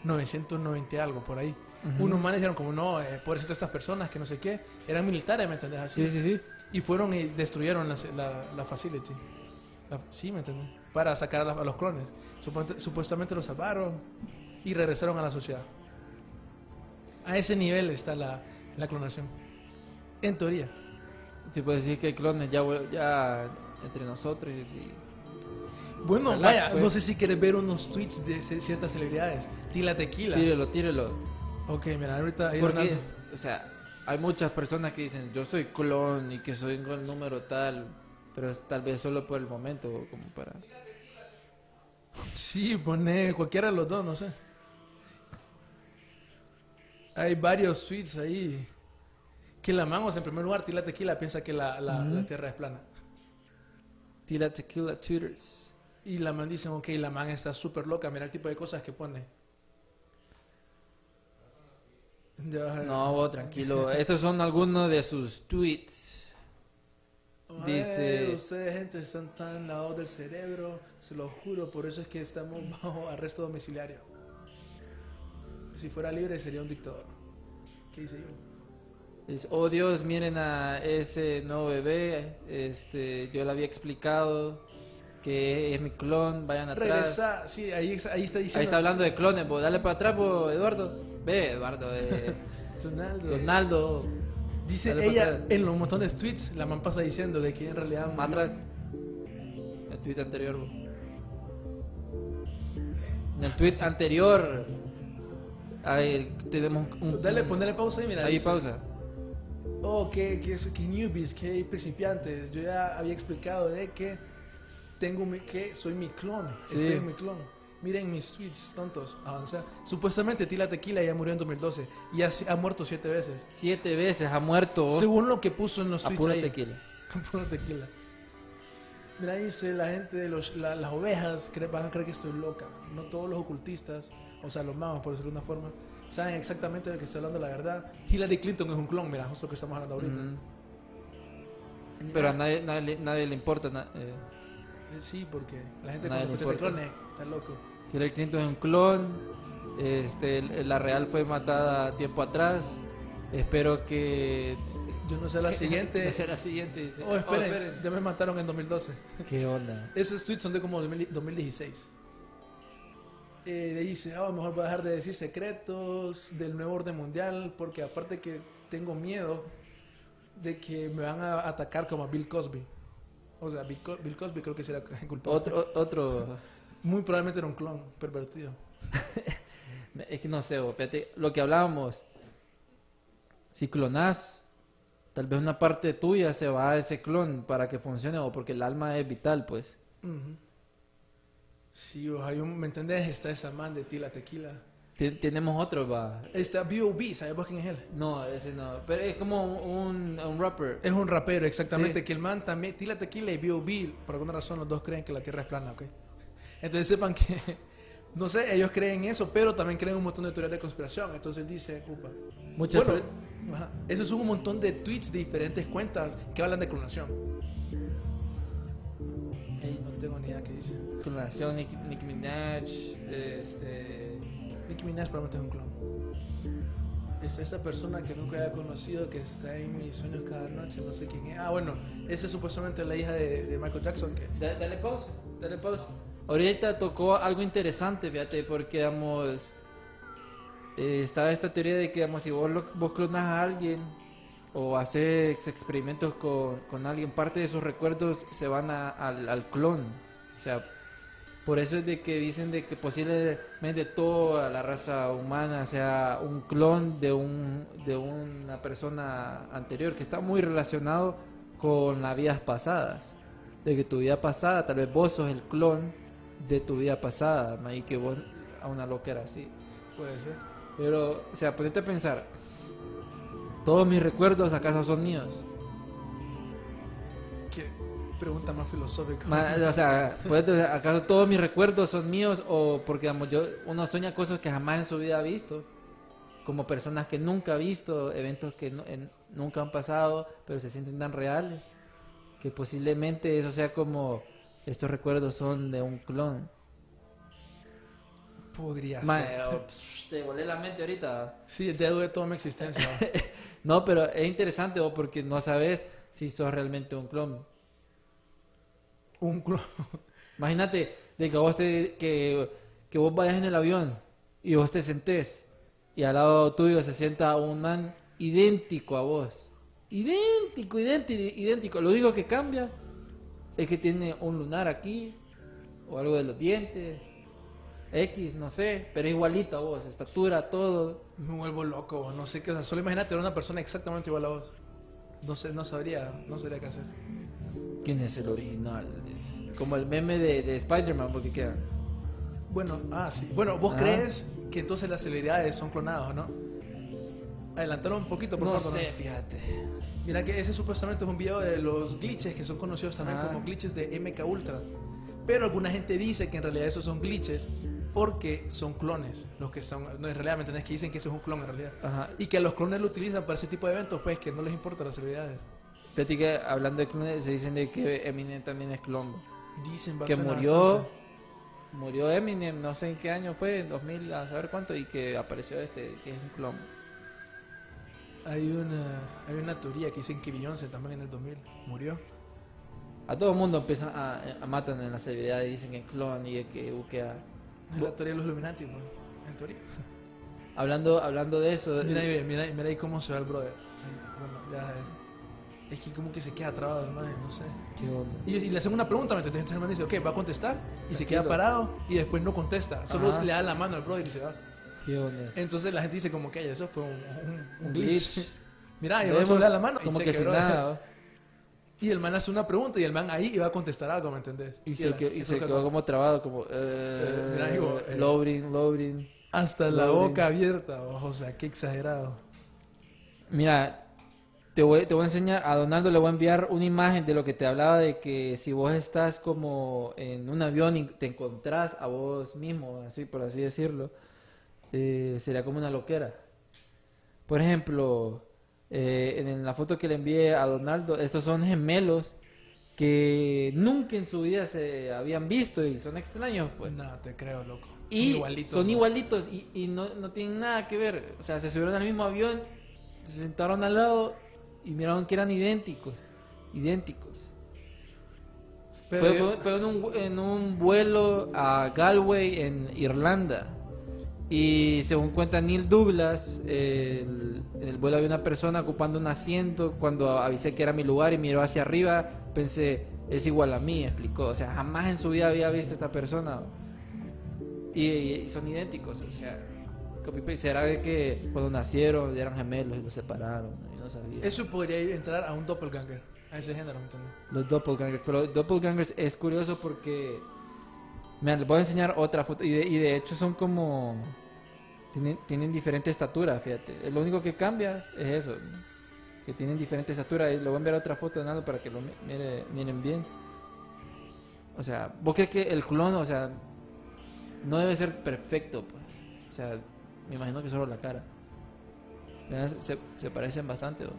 1990 y algo, por ahí. Ujú. Unos manes dijeron como, no, eh, por eso estas personas que no sé qué, eran militares, ¿me entendés? Así. sí sí sí Y fueron y destruyeron la, la, la facility. La- sí, ¿me entendés? Para sacar a, la- a los clones. Supuestamente, supuestamente los salvaron y regresaron a la sociedad. A ese nivel está la, la clonación. En teoría. tipo decir que hay clones ya ya entre nosotros y Bueno, Relax, vaya, pues. no sé si quieres ver unos tweets de ciertas celebridades. Tila Tequila. tírelo tírelo Ok, mira, ahorita... ahí porque o sea hay muchas personas que dicen yo soy clon y que soy el número tal pero es tal vez solo por el momento como para Sí, pone cualquiera de los dos, no sé. Hay varios tweets ahí Que la man, o sea, en primer lugar, Tila Tequila piensa que la, la, la Tierra es plana. Tila Tequila Tutors. Y la man dice, ok, la man está súper loca, mira el tipo de cosas que pone. Ya, No, vos, tranquilo. Estos son algunos de sus tweets. Dice- ustedes, gente, están tan lavados del cerebro, se lo juro, por eso es que estamos bajo arresto domiciliario. Si fuera libre sería un dictador. ¿Qué hice yo? Dice, oh Dios, miren a ese nuevo bebé. Este, yo le había explicado que es mi clon. Vayan atrás. Regresa, sí, ahí, ahí está diciendo. Ahí está hablando de clones. vos. Dale para atrás, vos, Eduardo. Ve, Eduardo. eh, Donaldo. Donaldo. Dice ella en los montones de tweets, la man pasa diciendo de que en realidad. Más atrás. El tweet anterior. vos. En el tweet anterior. Ahí tenemos un. Dale, ponele pausa ahí, mira. Ahí dice, pausa. Oh, que, que, que newbies, que principiantes. Yo ya había explicado de que tengo mi, que soy mi clon. Sí. Estoy en mi clon. Miren mis tweets, tontos. Avanzar. Supuestamente Tila Tequila ya murió en 2012 y ha, ha muerto siete veces. Siete veces ha muerto. Según lo que puso en los A tweets pura ahí. tequila. A pura tequila. Mira, dice la gente de los, la- las ovejas cre- van a creer que estoy loca. No todos los ocultistas, o sea, los magos, por decirlo de una forma, saben exactamente de que estoy hablando la verdad. Hillary Clinton es un clon, mira, justo lo que estamos hablando ahorita. Pero a nadie, nadie, le- nadie le importa. na- Eh, Sí, porque la gente Nadie cuando le escucha clones está loco. Hillary Clinton es un clon. Este, la real fue matada tiempo atrás. Espero que. Yo no sé la siguiente. No sé la siguiente. Dice, Oh, esperen, ya me mataron en 2012. ¿Qué onda? Esos tweets son de como 2000 2016. Eh, dice, oh, mejor voy a dejar de decir secretos del nuevo orden mundial porque aparte que tengo miedo de que me van a atacar como a Bill Cosby. O sea, Bill, Co- Bill Cosby creo que será culpable. Otro, otro. Muy probablemente era un clon pervertido. Es que no sé, fíjate, lo que hablábamos. Si clonás, tal vez una parte tuya se va a ese clon para que funcione o porque el alma es vital, pues. Ujú. Sí, o hay un, ¿me entendés? Está esa man de Tila Tequila. Ti- Tenemos otro, va. Está B.O.B., ¿sabes vos quién es él? No, ese no. Pero es como un, un rapper. Es un rapero, exactamente. Sí. Que el man también, Tila Tequila y B.O.B., por alguna razón los dos creen que la Tierra es plana, ¿ok? Entonces sepan que, no sé, ellos creen eso, pero también creen un montón de teorías de conspiración. Entonces dice, upa. Muchas Bueno, ajá, eso es un montón de tweets de diferentes cuentas que hablan de clonación. Ey, no tengo ni idea qué dice. Clonación, Nicki Minaj, este... Nicki Minaj probablemente es un clon. Es esa persona que nunca había conocido, que está en mis sueños cada noche, no sé quién es. Ah, bueno, esa es supuestamente la hija de, de Michael Jackson, que Da- dale pausa, dale pausa. Ahorita tocó algo interesante, fíjate, porque, digamos, eh, estaba esta teoría de que, digamos, si vos, lo- vos clonas a alguien o haces experimentos con, con alguien, parte de sus recuerdos se van a- al, al clon. O sea, por eso es de que dicen de que posiblemente toda la raza humana sea un clon de, un, de una persona anterior, que está muy relacionado con las vidas pasadas. De que tu vida pasada, tal vez vos sos el clon de tu vida pasada, y que vos a una loquera así. puede ser. Pero, o sea, ponete a pensar, ¿todos mis recuerdos acaso son míos? Pregunta más filosófica. Ma- o sea, ¿acaso todos mis recuerdos son míos? O porque digamos, yo, uno sueña cosas que jamás en su vida ha visto, como personas que nunca ha visto, eventos que no- en- nunca han pasado, pero se sienten tan reales, que posiblemente eso sea como, estos recuerdos son de un clon. Podría Ma, ser. oh, psh, te volé la mente ahorita. Sí, ya dudé toda mi existencia. No, pero es interesante oh, porque no sabes si sos realmente un clon. Un clon. Imagínate de que vos te, que, que vos vayas en el avión y vos te sentés y al lado tuyo se sienta un man idéntico a vos. Idéntico, idéntico, idéntico. Lo único que cambia es que tiene un lunar aquí o algo de los dientes. X, no sé, pero igualito a vos, estatura, todo. Me vuelvo loco, no sé qué. O sea, solo imagínate una persona exactamente igual a vos. No sé, no sabría, no sabría qué hacer. ¿Quién es el original? Como el meme de, de Spider-Man, porque queda. Bueno, ah, sí. Bueno, ¿vos Ah. crees que entonces las celebridades son clonadas o no? Adelantaron un poquito, por No favor. sé, fíjate. Mira que ese supuestamente es un video de los glitches que son conocidos también Ajá. como glitches de MK Ultra. Pero alguna gente dice que en realidad esos son glitches porque son clones. Los que son, no, en realidad me entendés que dicen que ese es un clon en realidad. Ajá. Y que los clones lo utilizan para ese tipo de eventos, pues que no les importa las celebridades. Fíjate que hablando de clones, se dicen de que Eminem también es clon. Dicen Que murió, bastante. murió Eminem, no sé en qué año fue, en 2000, a saber cuánto, y que apareció este, que es un clon. Hay una, hay una teoría que dicen que Beyoncé también en el 2000 murió. A todo el mundo empiezan a, a matan en la celebridad y dicen que es clon y que buquea. Es la teoría de los Illuminati, pues, en teoría. Hablando, hablando de eso, Mira eh, ahí, mira, mira ahí cómo se va el brother. Bueno, ya. Eh, Es que como que se queda trabado el man, no sé. ¿qué onda? Y, y le hacen una pregunta, ¿me entendés? Entonces el man dice, ok, va a contestar. Y se queda parado y después no contesta. Solo Ajá. le da la mano al brother y se va. ¿Qué onda? Entonces la gente dice como que eso fue un, un- un glitch. glitch. Mira, y el man Vemos solo le da la mano y como cheque, que sin nada. Y el man hace una pregunta y el man ahí iba a contestar algo, ¿me entendés? Y, se, la- quedó, y se que- quedó como trabado, como... Eh, mira, digo, eh, loading. Hasta la boca abierta, o sea, qué exagerado. Mira, te voy, te voy a enseñar, a Donaldo le voy a enviar una imagen de lo que te hablaba de que si vos estás como en un avión y te encontrás a vos mismo, así por así decirlo, eh, sería como una loquera. Por ejemplo, eh, en, la foto que le envié a Donaldo, estos son gemelos que nunca en su vida se habían visto y son extraños, pues. no, te creo, loco. Y Son igualitos. son igualitos y, y no, no tienen nada que ver. O sea, se subieron al mismo avión, se sentaron al lado y miraron que eran idénticos. Idénticos. Pero fue yo- fue- fue en, un, en un vuelo a Galway, en Irlanda. Y según cuenta Neil Douglas, el- en el vuelo había una persona ocupando un asiento. Cuando avisé que era mi lugar y miró hacia arriba, pensé, es igual a mí, explicó. O sea, jamás en su vida había visto a esta persona. Y, y son idénticos, o sea, será que cuando nacieron eran gemelos y los separaron no sabía. Eso podría entrar a un doppelganger, a ese género, ¿me entiendes? Los doppelgangers, pero doppelgangers es curioso porque les voy a enseñar otra foto y de, y de hecho son como tienen, tienen diferente estatura, fíjate. Lo único que cambia es eso, que tienen diferente estatura. Y le voy a enviar otra foto de Nando para que lo mi- mire- miren bien. O sea, ¿vos crees que el clon, o sea, no debe ser perfecto, pues? O sea, me imagino que solo la cara. Se, se parecen bastante, ¿no?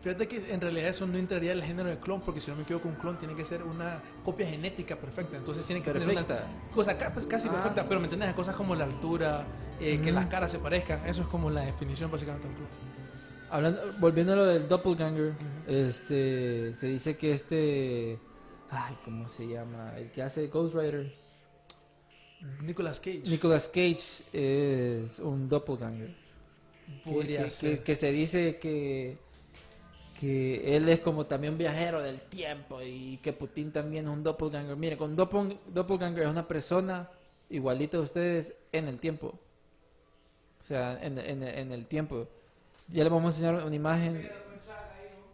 Fíjate que en realidad eso no entraría en el género de clon, porque si no me equivoco, un clon tiene que ser una copia genética perfecta. Entonces tiene que tener Perfecta. una cosa pues, casi Ah. perfecta, pero me entiendes, cosas como la altura, eh, que las caras se parezcan, eso es como la definición básicamente de un clon. Hablando, volviendo a lo del doppelganger, este, se dice que este, ay, ¿cómo se llama? El que hace Ghost Rider, Nicolas Cage Nicolas Cage es un doppelganger. Que- podría que, ser. que- que se dice que que él es como también un viajero del tiempo y que Putin también es un doppelganger. Mire, con doppel, doppelganger es una persona igualita a ustedes en el tiempo. O sea, en, en- en el tiempo. Ya le vamos a enseñar una imagen.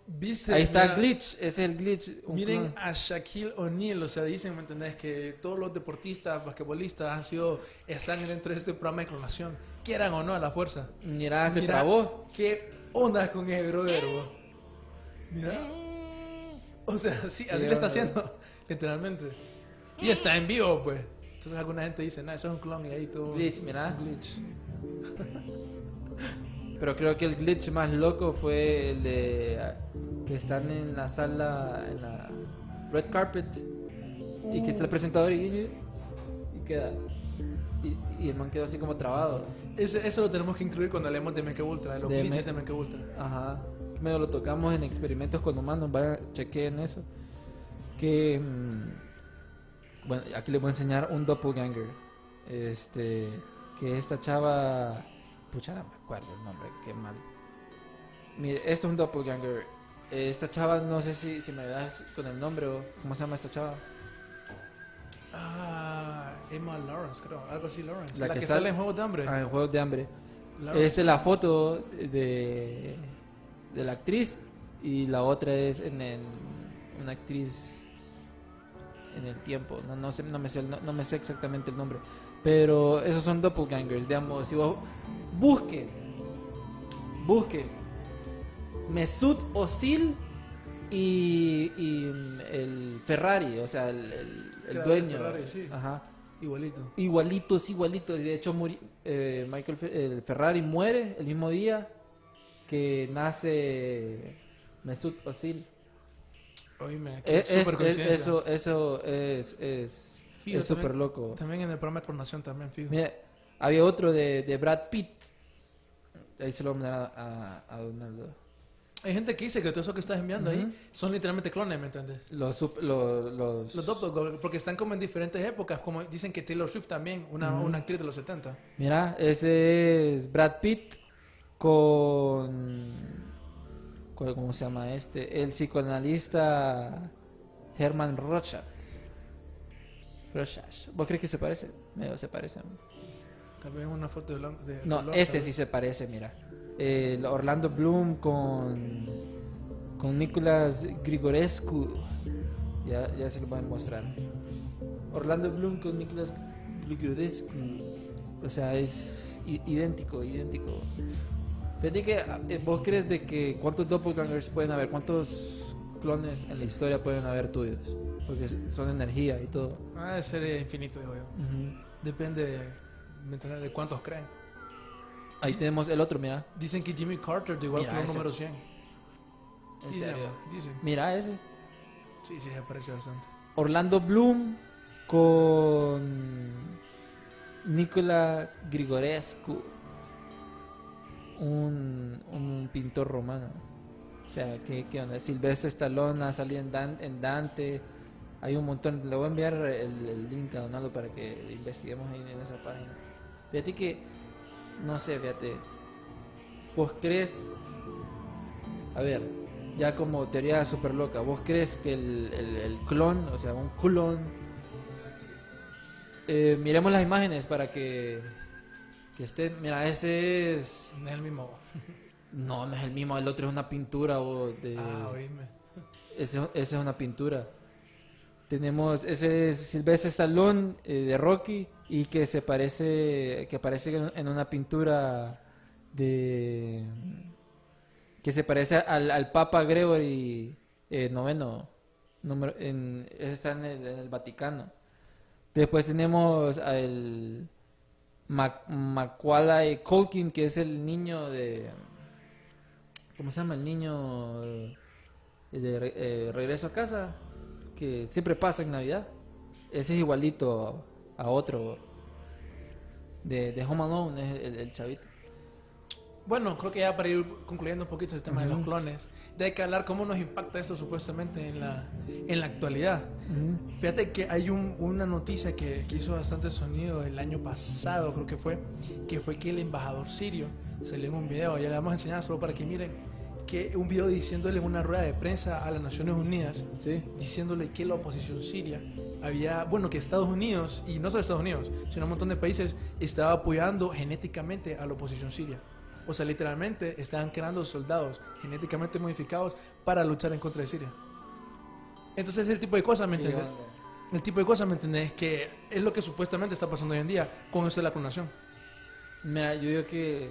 ¿Viste? Ahí está Mira, glitch, ese es el glitch. un Miren clon. a Shaquille O'Neal, o sea, dicen, ¿me entendés? Que todos los deportistas, basquetbolistas han sido, están dentro de este programa de clonación, quieran o no a la fuerza. Mira, se Mira trabó. ¿Qué onda con ese brother? Mira. O sea, sí, así le está haciendo, literalmente. Y está en vivo, pues. Entonces alguna gente dice, no, eso es un clon y ahí todo. Glitch, mira. Glitch. Pero creo que el glitch más loco fue el de ah, que están en la sala, en la red carpet, y que está el presentador y, y queda. Y, y el man quedó así como trabado. Ese- eso lo tenemos que incluir cuando hablemos de Mecha Ultra, de los De glitches Me- de Mecha Ultra. Ajá. Medio lo tocamos en experimentos con humanos, vayan, chequeen eso. Que. mm, bueno, aquí les voy a enseñar un doppelganger. Este. Que esta chava. Pucha, no me acuerdo el nombre, qué mal. Mire, esto es un doppelganger. Esta chava, no sé si, si me das con el nombre o. ¿Cómo se llama esta chava? Ah, Emma Lawrence, creo. Algo así, Lawrence. La La, que que, sale- sale en Juegos de Hambre. Ah, en Juegos de Hambre. Lawrence. Esta es la foto de, de la actriz y la otra es en el- una actriz en el tiempo. No, no, sé, no, me sé, no, no me sé exactamente el nombre. Pero esos son doppelgangers, digamos. Si vos busquen, busquen Mesut Özil y, y el Ferrari, o sea, el, el- el Claro, el dueño. Ferrari, sí. Ajá. Igualito. Igualitos, igualitos. Y de hecho, muri- eh, Michael el Ferrari muere el mismo día que nace Mesut Özil. Oíme, qué Es, es- es- eso, eso es, es, Fijo, es súper loco. También en el programa de coronación también, fijo. Mira, había otro de, de Brad Pitt. Ahí se lo voy a mandar a- a Donaldo. Hay gente que dice que todo eso que estás enviando Ujú. ahí son literalmente clones, ¿me entiendes? Los, los, Los doppelganger, porque están como en diferentes épocas, como dicen que Taylor Swift también, una, Ujú. una actriz de los 70. Mira, ese es Brad Pitt con... ¿Cómo se llama este? El psicoanalista Herman. Rorschach. ¿Vos crees que se parece? Medio se parecen. Tal vez una foto de, de- No, este sí se parece, mira. El Orlando Bloom con con Nicolas Grigorescu. Ya, ya se lo voy a mostrar. Orlando Bloom con Nicolas Grigorescu. O sea, es idéntico, idéntico. Fíjate que eh, vos crees de que cuántos doppelgangers pueden haber, cuántos clones en la historia pueden haber tuyos, porque son energía y todo. Ah, sería infinito, digo yo. Depende de cuántos creen. Ahí tenemos el otro, mira. Dicen que Jimmy Carter igual Mira con el número 100. En Dicen, serio. Dicen. Mira ese. Sí, sí, se parece bastante. Orlando Bloom con Nicolas Grigorescu, un, un pintor romano. O sea, ¿qué, qué onda? Silvestre Stallone ha salido en, Dan- en Dante. Hay un montón. Le voy a enviar el, el link a Donaldo para que investiguemos ahí en esa página. Fíjate que, no sé, fíjate. ¿Vos crees? A ver, ya como teoría súper loca, ¿vos crees que el, el- el clon, o sea, un clon... eh, miremos las imágenes para que, que estén... Mira, ese es... No es el mismo. No, no es el mismo, el otro es una pintura o de... Ah, oíme. Ese es una pintura. Tenemos, ese es Silvestre Stallone eh, de Rocky y que se parece, que aparece en- una pintura de, que se parece al, Papa Gregory eh, noveno, número, en, está en el, en el Vaticano. Después tenemos al Mac- Macaulay que es el niño de, ¿cómo se llama? El niño de eh, regreso a casa, que siempre pasa en Navidad. Ese es igualito a otro de, de Home Alone, el, el chavito. Bueno, creo que ya para ir concluyendo un poquito el tema de los clones, ya hay que hablar cómo nos impacta esto supuestamente en la, en la actualidad. Fíjate que hay un- una noticia que, que hizo bastante sonido el año pasado, creo que fue, que fue que el embajador sirio salió en un video, ya le vamos a enseñar solo para que miren, que un video diciéndole en una rueda de prensa a las Naciones Unidas, Sí. diciéndole que la oposición siria había, bueno, que Estados Unidos, y no solo Estados Unidos, sino un montón de países, estaba apoyando genéticamente a la oposición siria. O sea, literalmente estaban creando soldados genéticamente modificados para luchar en contra de Siria. Entonces, ese tipo de cosas, ¿me ¿Qué entiendes? onda? El tipo de cosas, ¿me entendés? Que es lo que supuestamente está pasando hoy en día con esto de la clonación. Mira, yo digo que.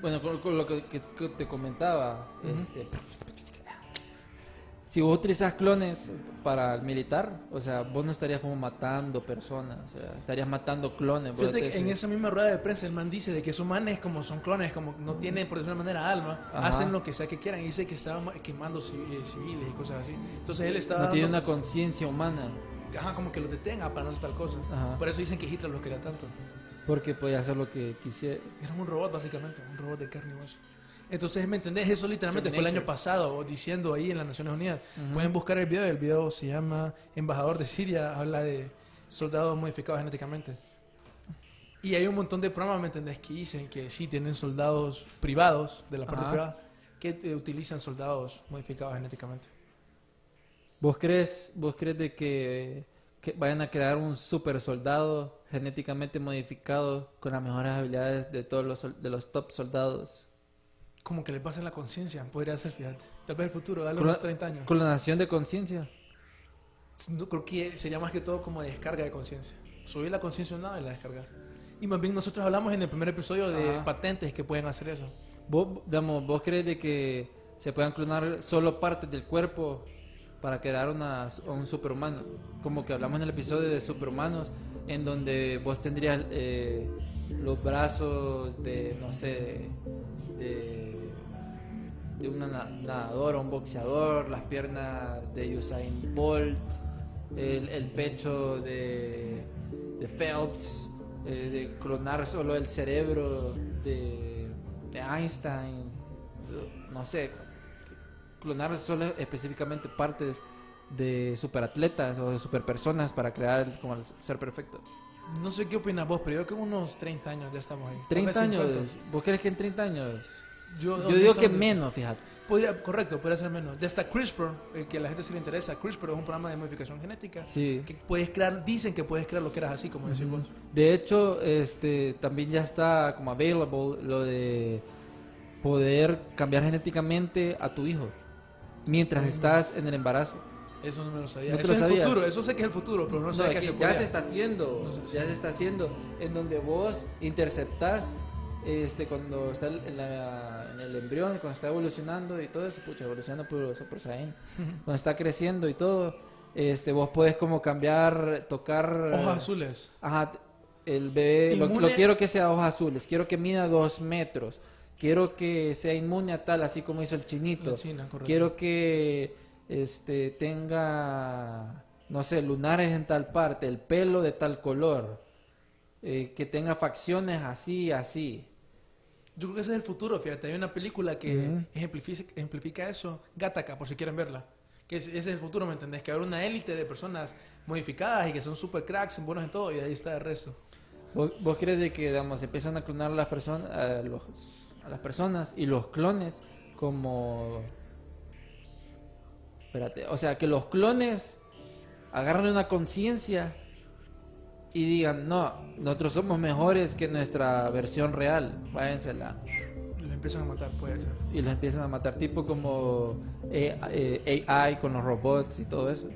Bueno, con, con lo que, que- que te comentaba, este, si vos utilizas clones para el militar, o sea, vos no estarías como matando personas, o sea, estarías matando clones. Fíjate te- que en esa misma rueda de prensa el man dice de que esos manes como son clones, como no tienen por decirlo de una manera alma, Ajá. hacen lo que sea que quieran. Y dice que estaban ma- quemando eh, civiles y cosas así. Entonces él estaba... no tiene dando- una conciencia humana, Ajá, como que los detenga para no hacer tal cosa. Ajá. Por eso dicen que Hitler los quería tanto. Porque puede hacer lo que quisiera. Era un robot básicamente, un robot de carne y hueso. Entonces, ¿me entendés? Eso literalmente fue el año pasado, diciendo ahí en las Naciones Unidas. Ujú. Pueden buscar el video, el video se llama Embajador de Siria, habla de soldados modificados genéticamente. Y hay un montón de programas, ¿me entendés? Que dicen que sí tienen soldados privados, de la parte Ajá. privada, que eh, utilizan soldados modificados genéticamente. ¿Vos crees, vos crees de que, que vayan a crear un super soldado genéticamente modificado con las mejores habilidades de todos los, de los top soldados? Como que le pasen la conciencia, podría ser, fíjate. Tal vez el futuro, dale unos 30 años. Clonación de conciencia. No, creo que sería más que todo como descarga de conciencia. Subir la conciencia a un lado y la descargar. Y más bien nosotros hablamos en el primer episodio de Ajá. patentes que pueden hacer eso. ¿Vos, digamos, ¿Vos crees de que se puedan clonar solo partes del cuerpo para crear una, un superhumano? Como que hablamos en el episodio de superhumanos, en donde vos tendrías eh, los brazos de, no sé, de, un na- nadador o un boxeador, las piernas de Usain Bolt, el, pecho de, de Phelps, eh, de clonar solo el cerebro de, de Einstein, eh, no sé, clonar solo específicamente partes de superatletas o de superpersonas para crear como el ser perfecto. No sé qué opinas vos, pero yo creo que unos 30 años ya estamos ahí. Tal 30 vez años, 50. ¿vos crees que en 30 años? Yo, Yo digo que menos, fíjate. Podría, correcto, podría ser menos. Ya está CRISPR, eh, que a la gente se le interesa. CRISPR es un programa de modificación genética. Sí. Que puedes crear, dicen que puedes crear lo que eras así, como. De hecho, este también ya está como available lo de poder cambiar genéticamente a tu hijo mientras estás en el embarazo. Eso no me lo sabía. ¿No eso lo es el futuro, eso sé que es el futuro, pero no, No, sé qué se ya se está haciendo, No sé, ya se está haciendo, en donde vos interceptás este cuando está en, la- en el embrión, cuando está evolucionando y todo eso, pucha, evolucionando por Super Saiyan, cuando está creciendo y todo, este vos puedes como cambiar, tocar Hojas azules. Ajá, el bebé, lo, lo quiero que sea ojos azules, quiero que mida dos metros, quiero que sea inmune a tal, así como hizo el chinito. La China, correcto. quiero que este tenga, no sé, lunares en tal parte, el pelo de tal color, eh, que tenga facciones así, así. Yo creo que ese es el futuro, fíjate. Hay una película que ejemplifica, ejemplifica eso, Gattaca, por si quieren verla. Que es- ese es el futuro, ¿me entendés? Que habrá una élite de personas modificadas y que son super cracks, buenos en todo, y ahí está el resto. ¿Vos, vos crees de que, digamos, empiezan a clonar a las personas, a, los- a las personas y los clones como, espérate, o sea, que los clones agarran una conciencia y digan, no, nosotros somos mejores que nuestra versión real, váyensela. Y los empiezan a matar, puede ser. Y los empiezan a matar, tipo como eh, AI con los robots y todo eso.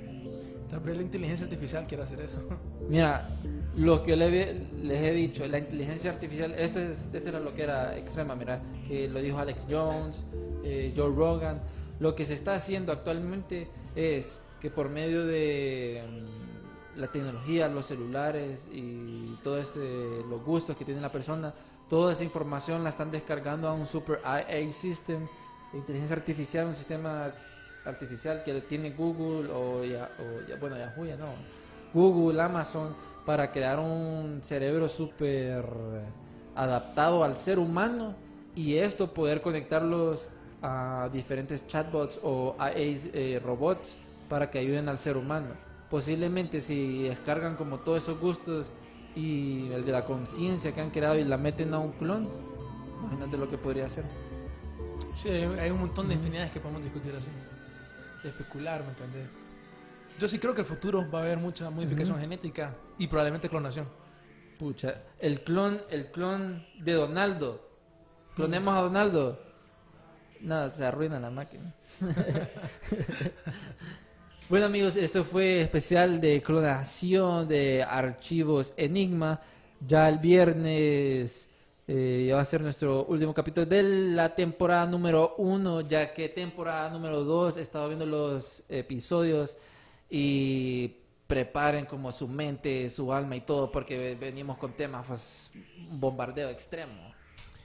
Tal vez la inteligencia artificial quiere hacer eso. Mira, lo que le- les he dicho, la inteligencia artificial, este es, esta era lo que era extrema, mira, que lo dijo Alex Jones, eh, Joe Rogan. Lo que se está haciendo actualmente es que por medio de mm, la tecnología, los celulares y todo ese, los gustos que tiene la persona, toda esa información la están descargando a un super IA system inteligencia artificial, un sistema artificial que tiene Google o, ya, ya- bueno, ya no. Google, Amazon, para crear un cerebro súper adaptado al ser humano y esto poder conectarlos a diferentes chatbots o AIs, eh, robots para que ayuden al ser humano. Posiblemente si descargan como todos esos gustos y el de la conciencia que han creado y la meten a un clon, imagínate lo que podría hacer. Sí, hay, un montón de infinidades que podemos discutir así. De especular, ¿me entendés? Yo sí creo que el futuro va a haber mucha modificación genética y probablemente clonación. Pucha, el clon, el clon de Donaldo. Clonemos a Donaldo. Nada, se arruina la máquina. bueno amigos, esto fue especial de clonación de archivos Enigma. Ya el viernes eh, ya va a ser nuestro último capítulo de la temporada número uno, ya que temporada número dos he estado viendo los episodios y preparen como su mente, su alma y todo, porque venimos con temas, pues, bombardeo extremo.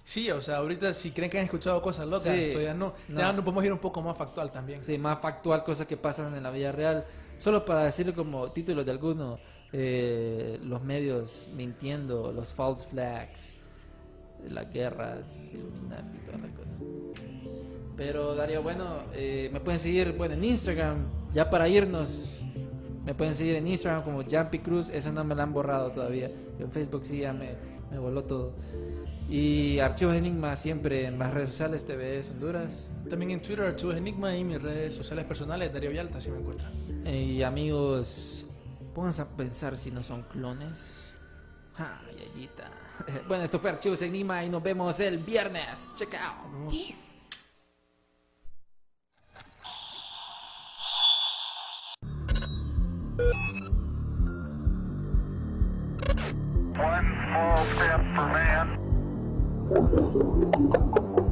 Sí, o sea, ahorita si creen que han escuchado cosas locas, Sí, esto ya no. no. Ya nos podemos ir un poco más factual también. Sí, más factual, cosas que pasan en la vida real. Solo para decirle como títulos de alguno, eh, los medios mintiendo, los false flags, las guerras, Illuminati y toda la cosa. Pero Darío, bueno, eh, me pueden seguir bueno, en Instagram, ya para irnos, me pueden seguir en Instagram como Jumpy Cruz, eso no me lo han borrado todavía. En Facebook sí ya me, me voló todo. Y Archivos Enigma siempre en las redes sociales, TVS Honduras. También en Twitter, Archivos Enigma y mis redes sociales personales, Darío Villalta, si me encuentran. Y amigos, pónganse a pensar si no son clones. Ja, yayita. Bueno, esto fue Archivos Enigma y nos vemos el viernes. Check out. Nos vemos. One small step for man. Thank you.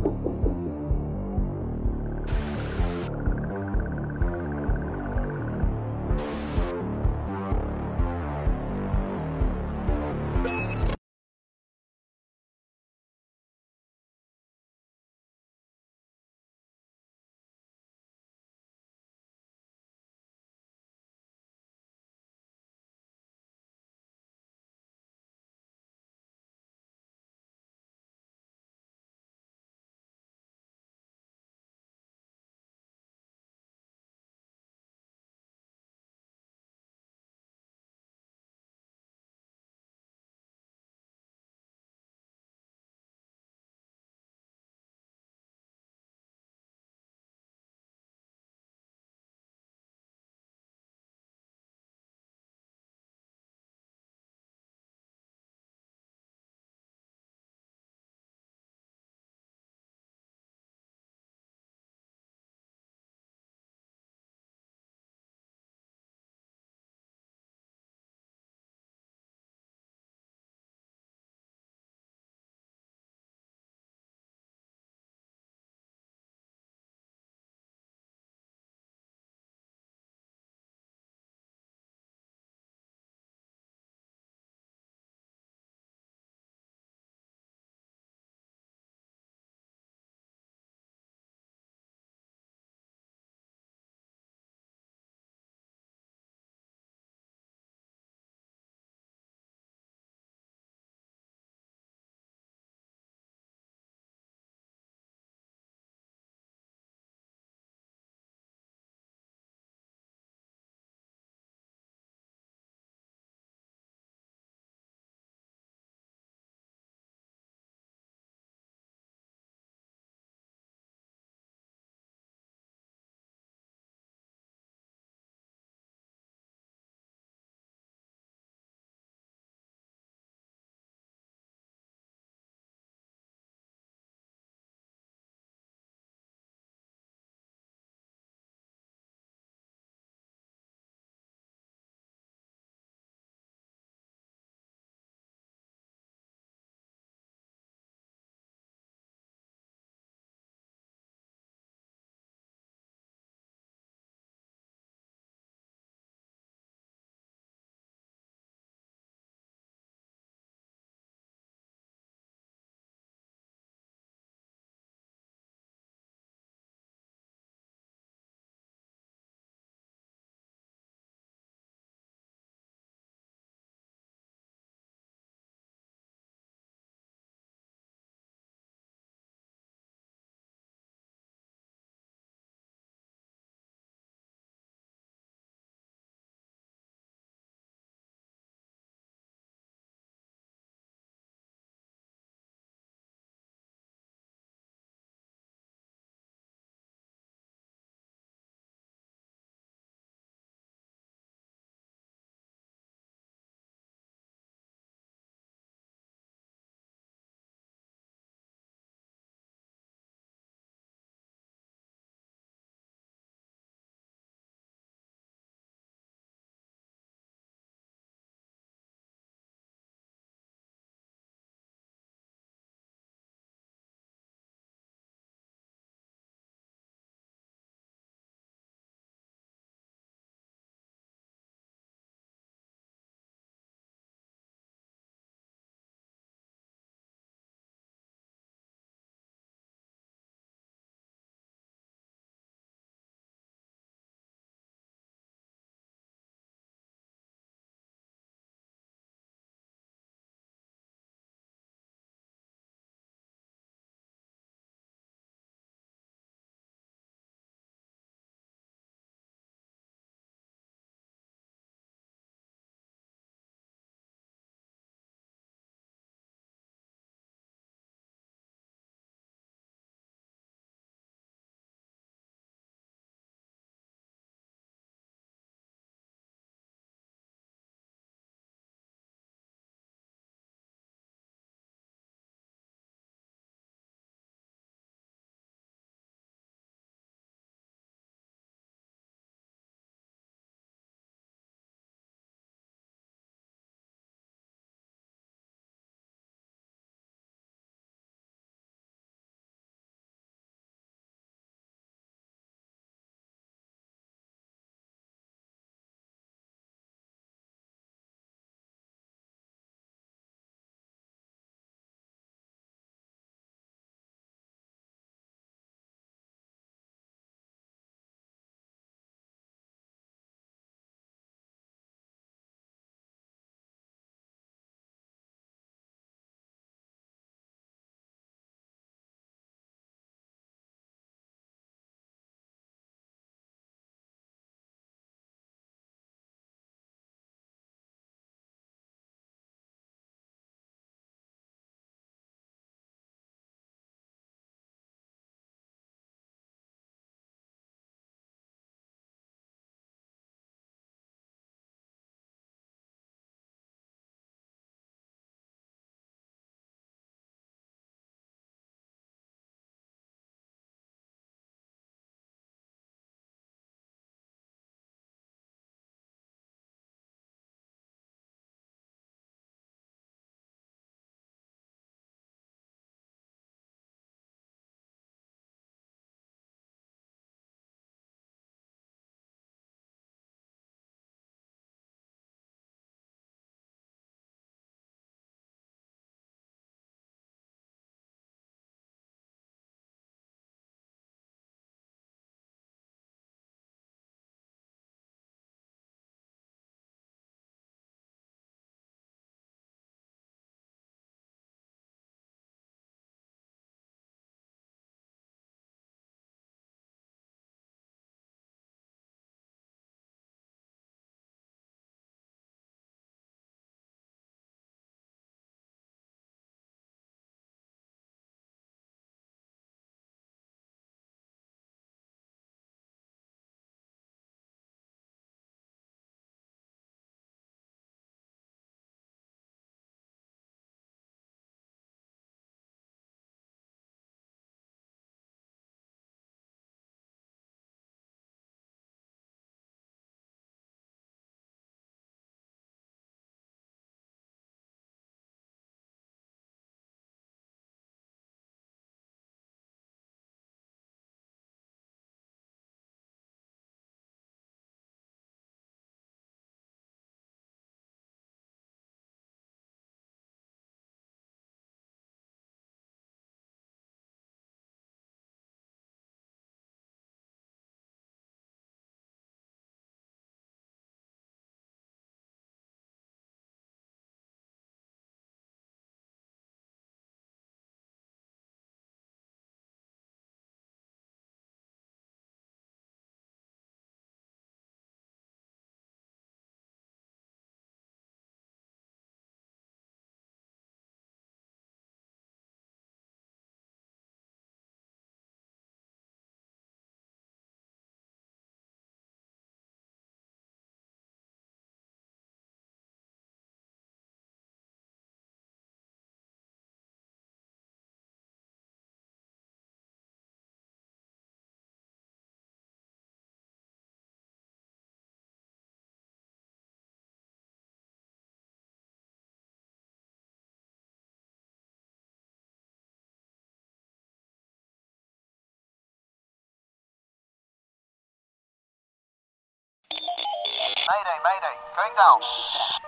Mayday, mayday, going down.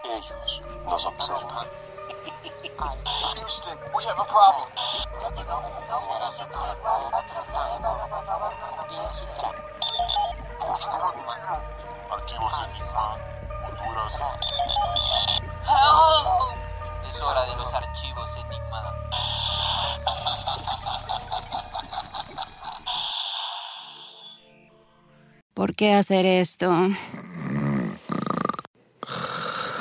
Ellos nos observan. Houston, we have a problem. Archivos Enigma, Honduras. Es hora de los archivos Enigma. ¿Por qué hacer esto?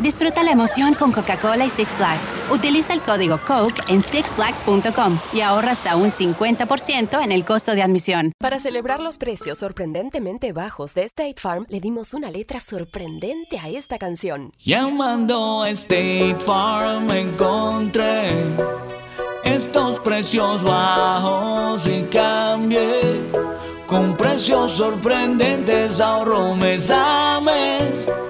Disfruta la emoción con Coca-Cola y Six Flags. Utiliza el código COKE en sixflags.com y ahorra hasta un 50% en el costo de admisión. Para celebrar los precios sorprendentemente bajos de State Farm, le dimos una letra sorprendente a esta canción. Llamando a State Farm encontré estos precios bajos y cambié. Con precios sorprendentes ahorro mes a mes.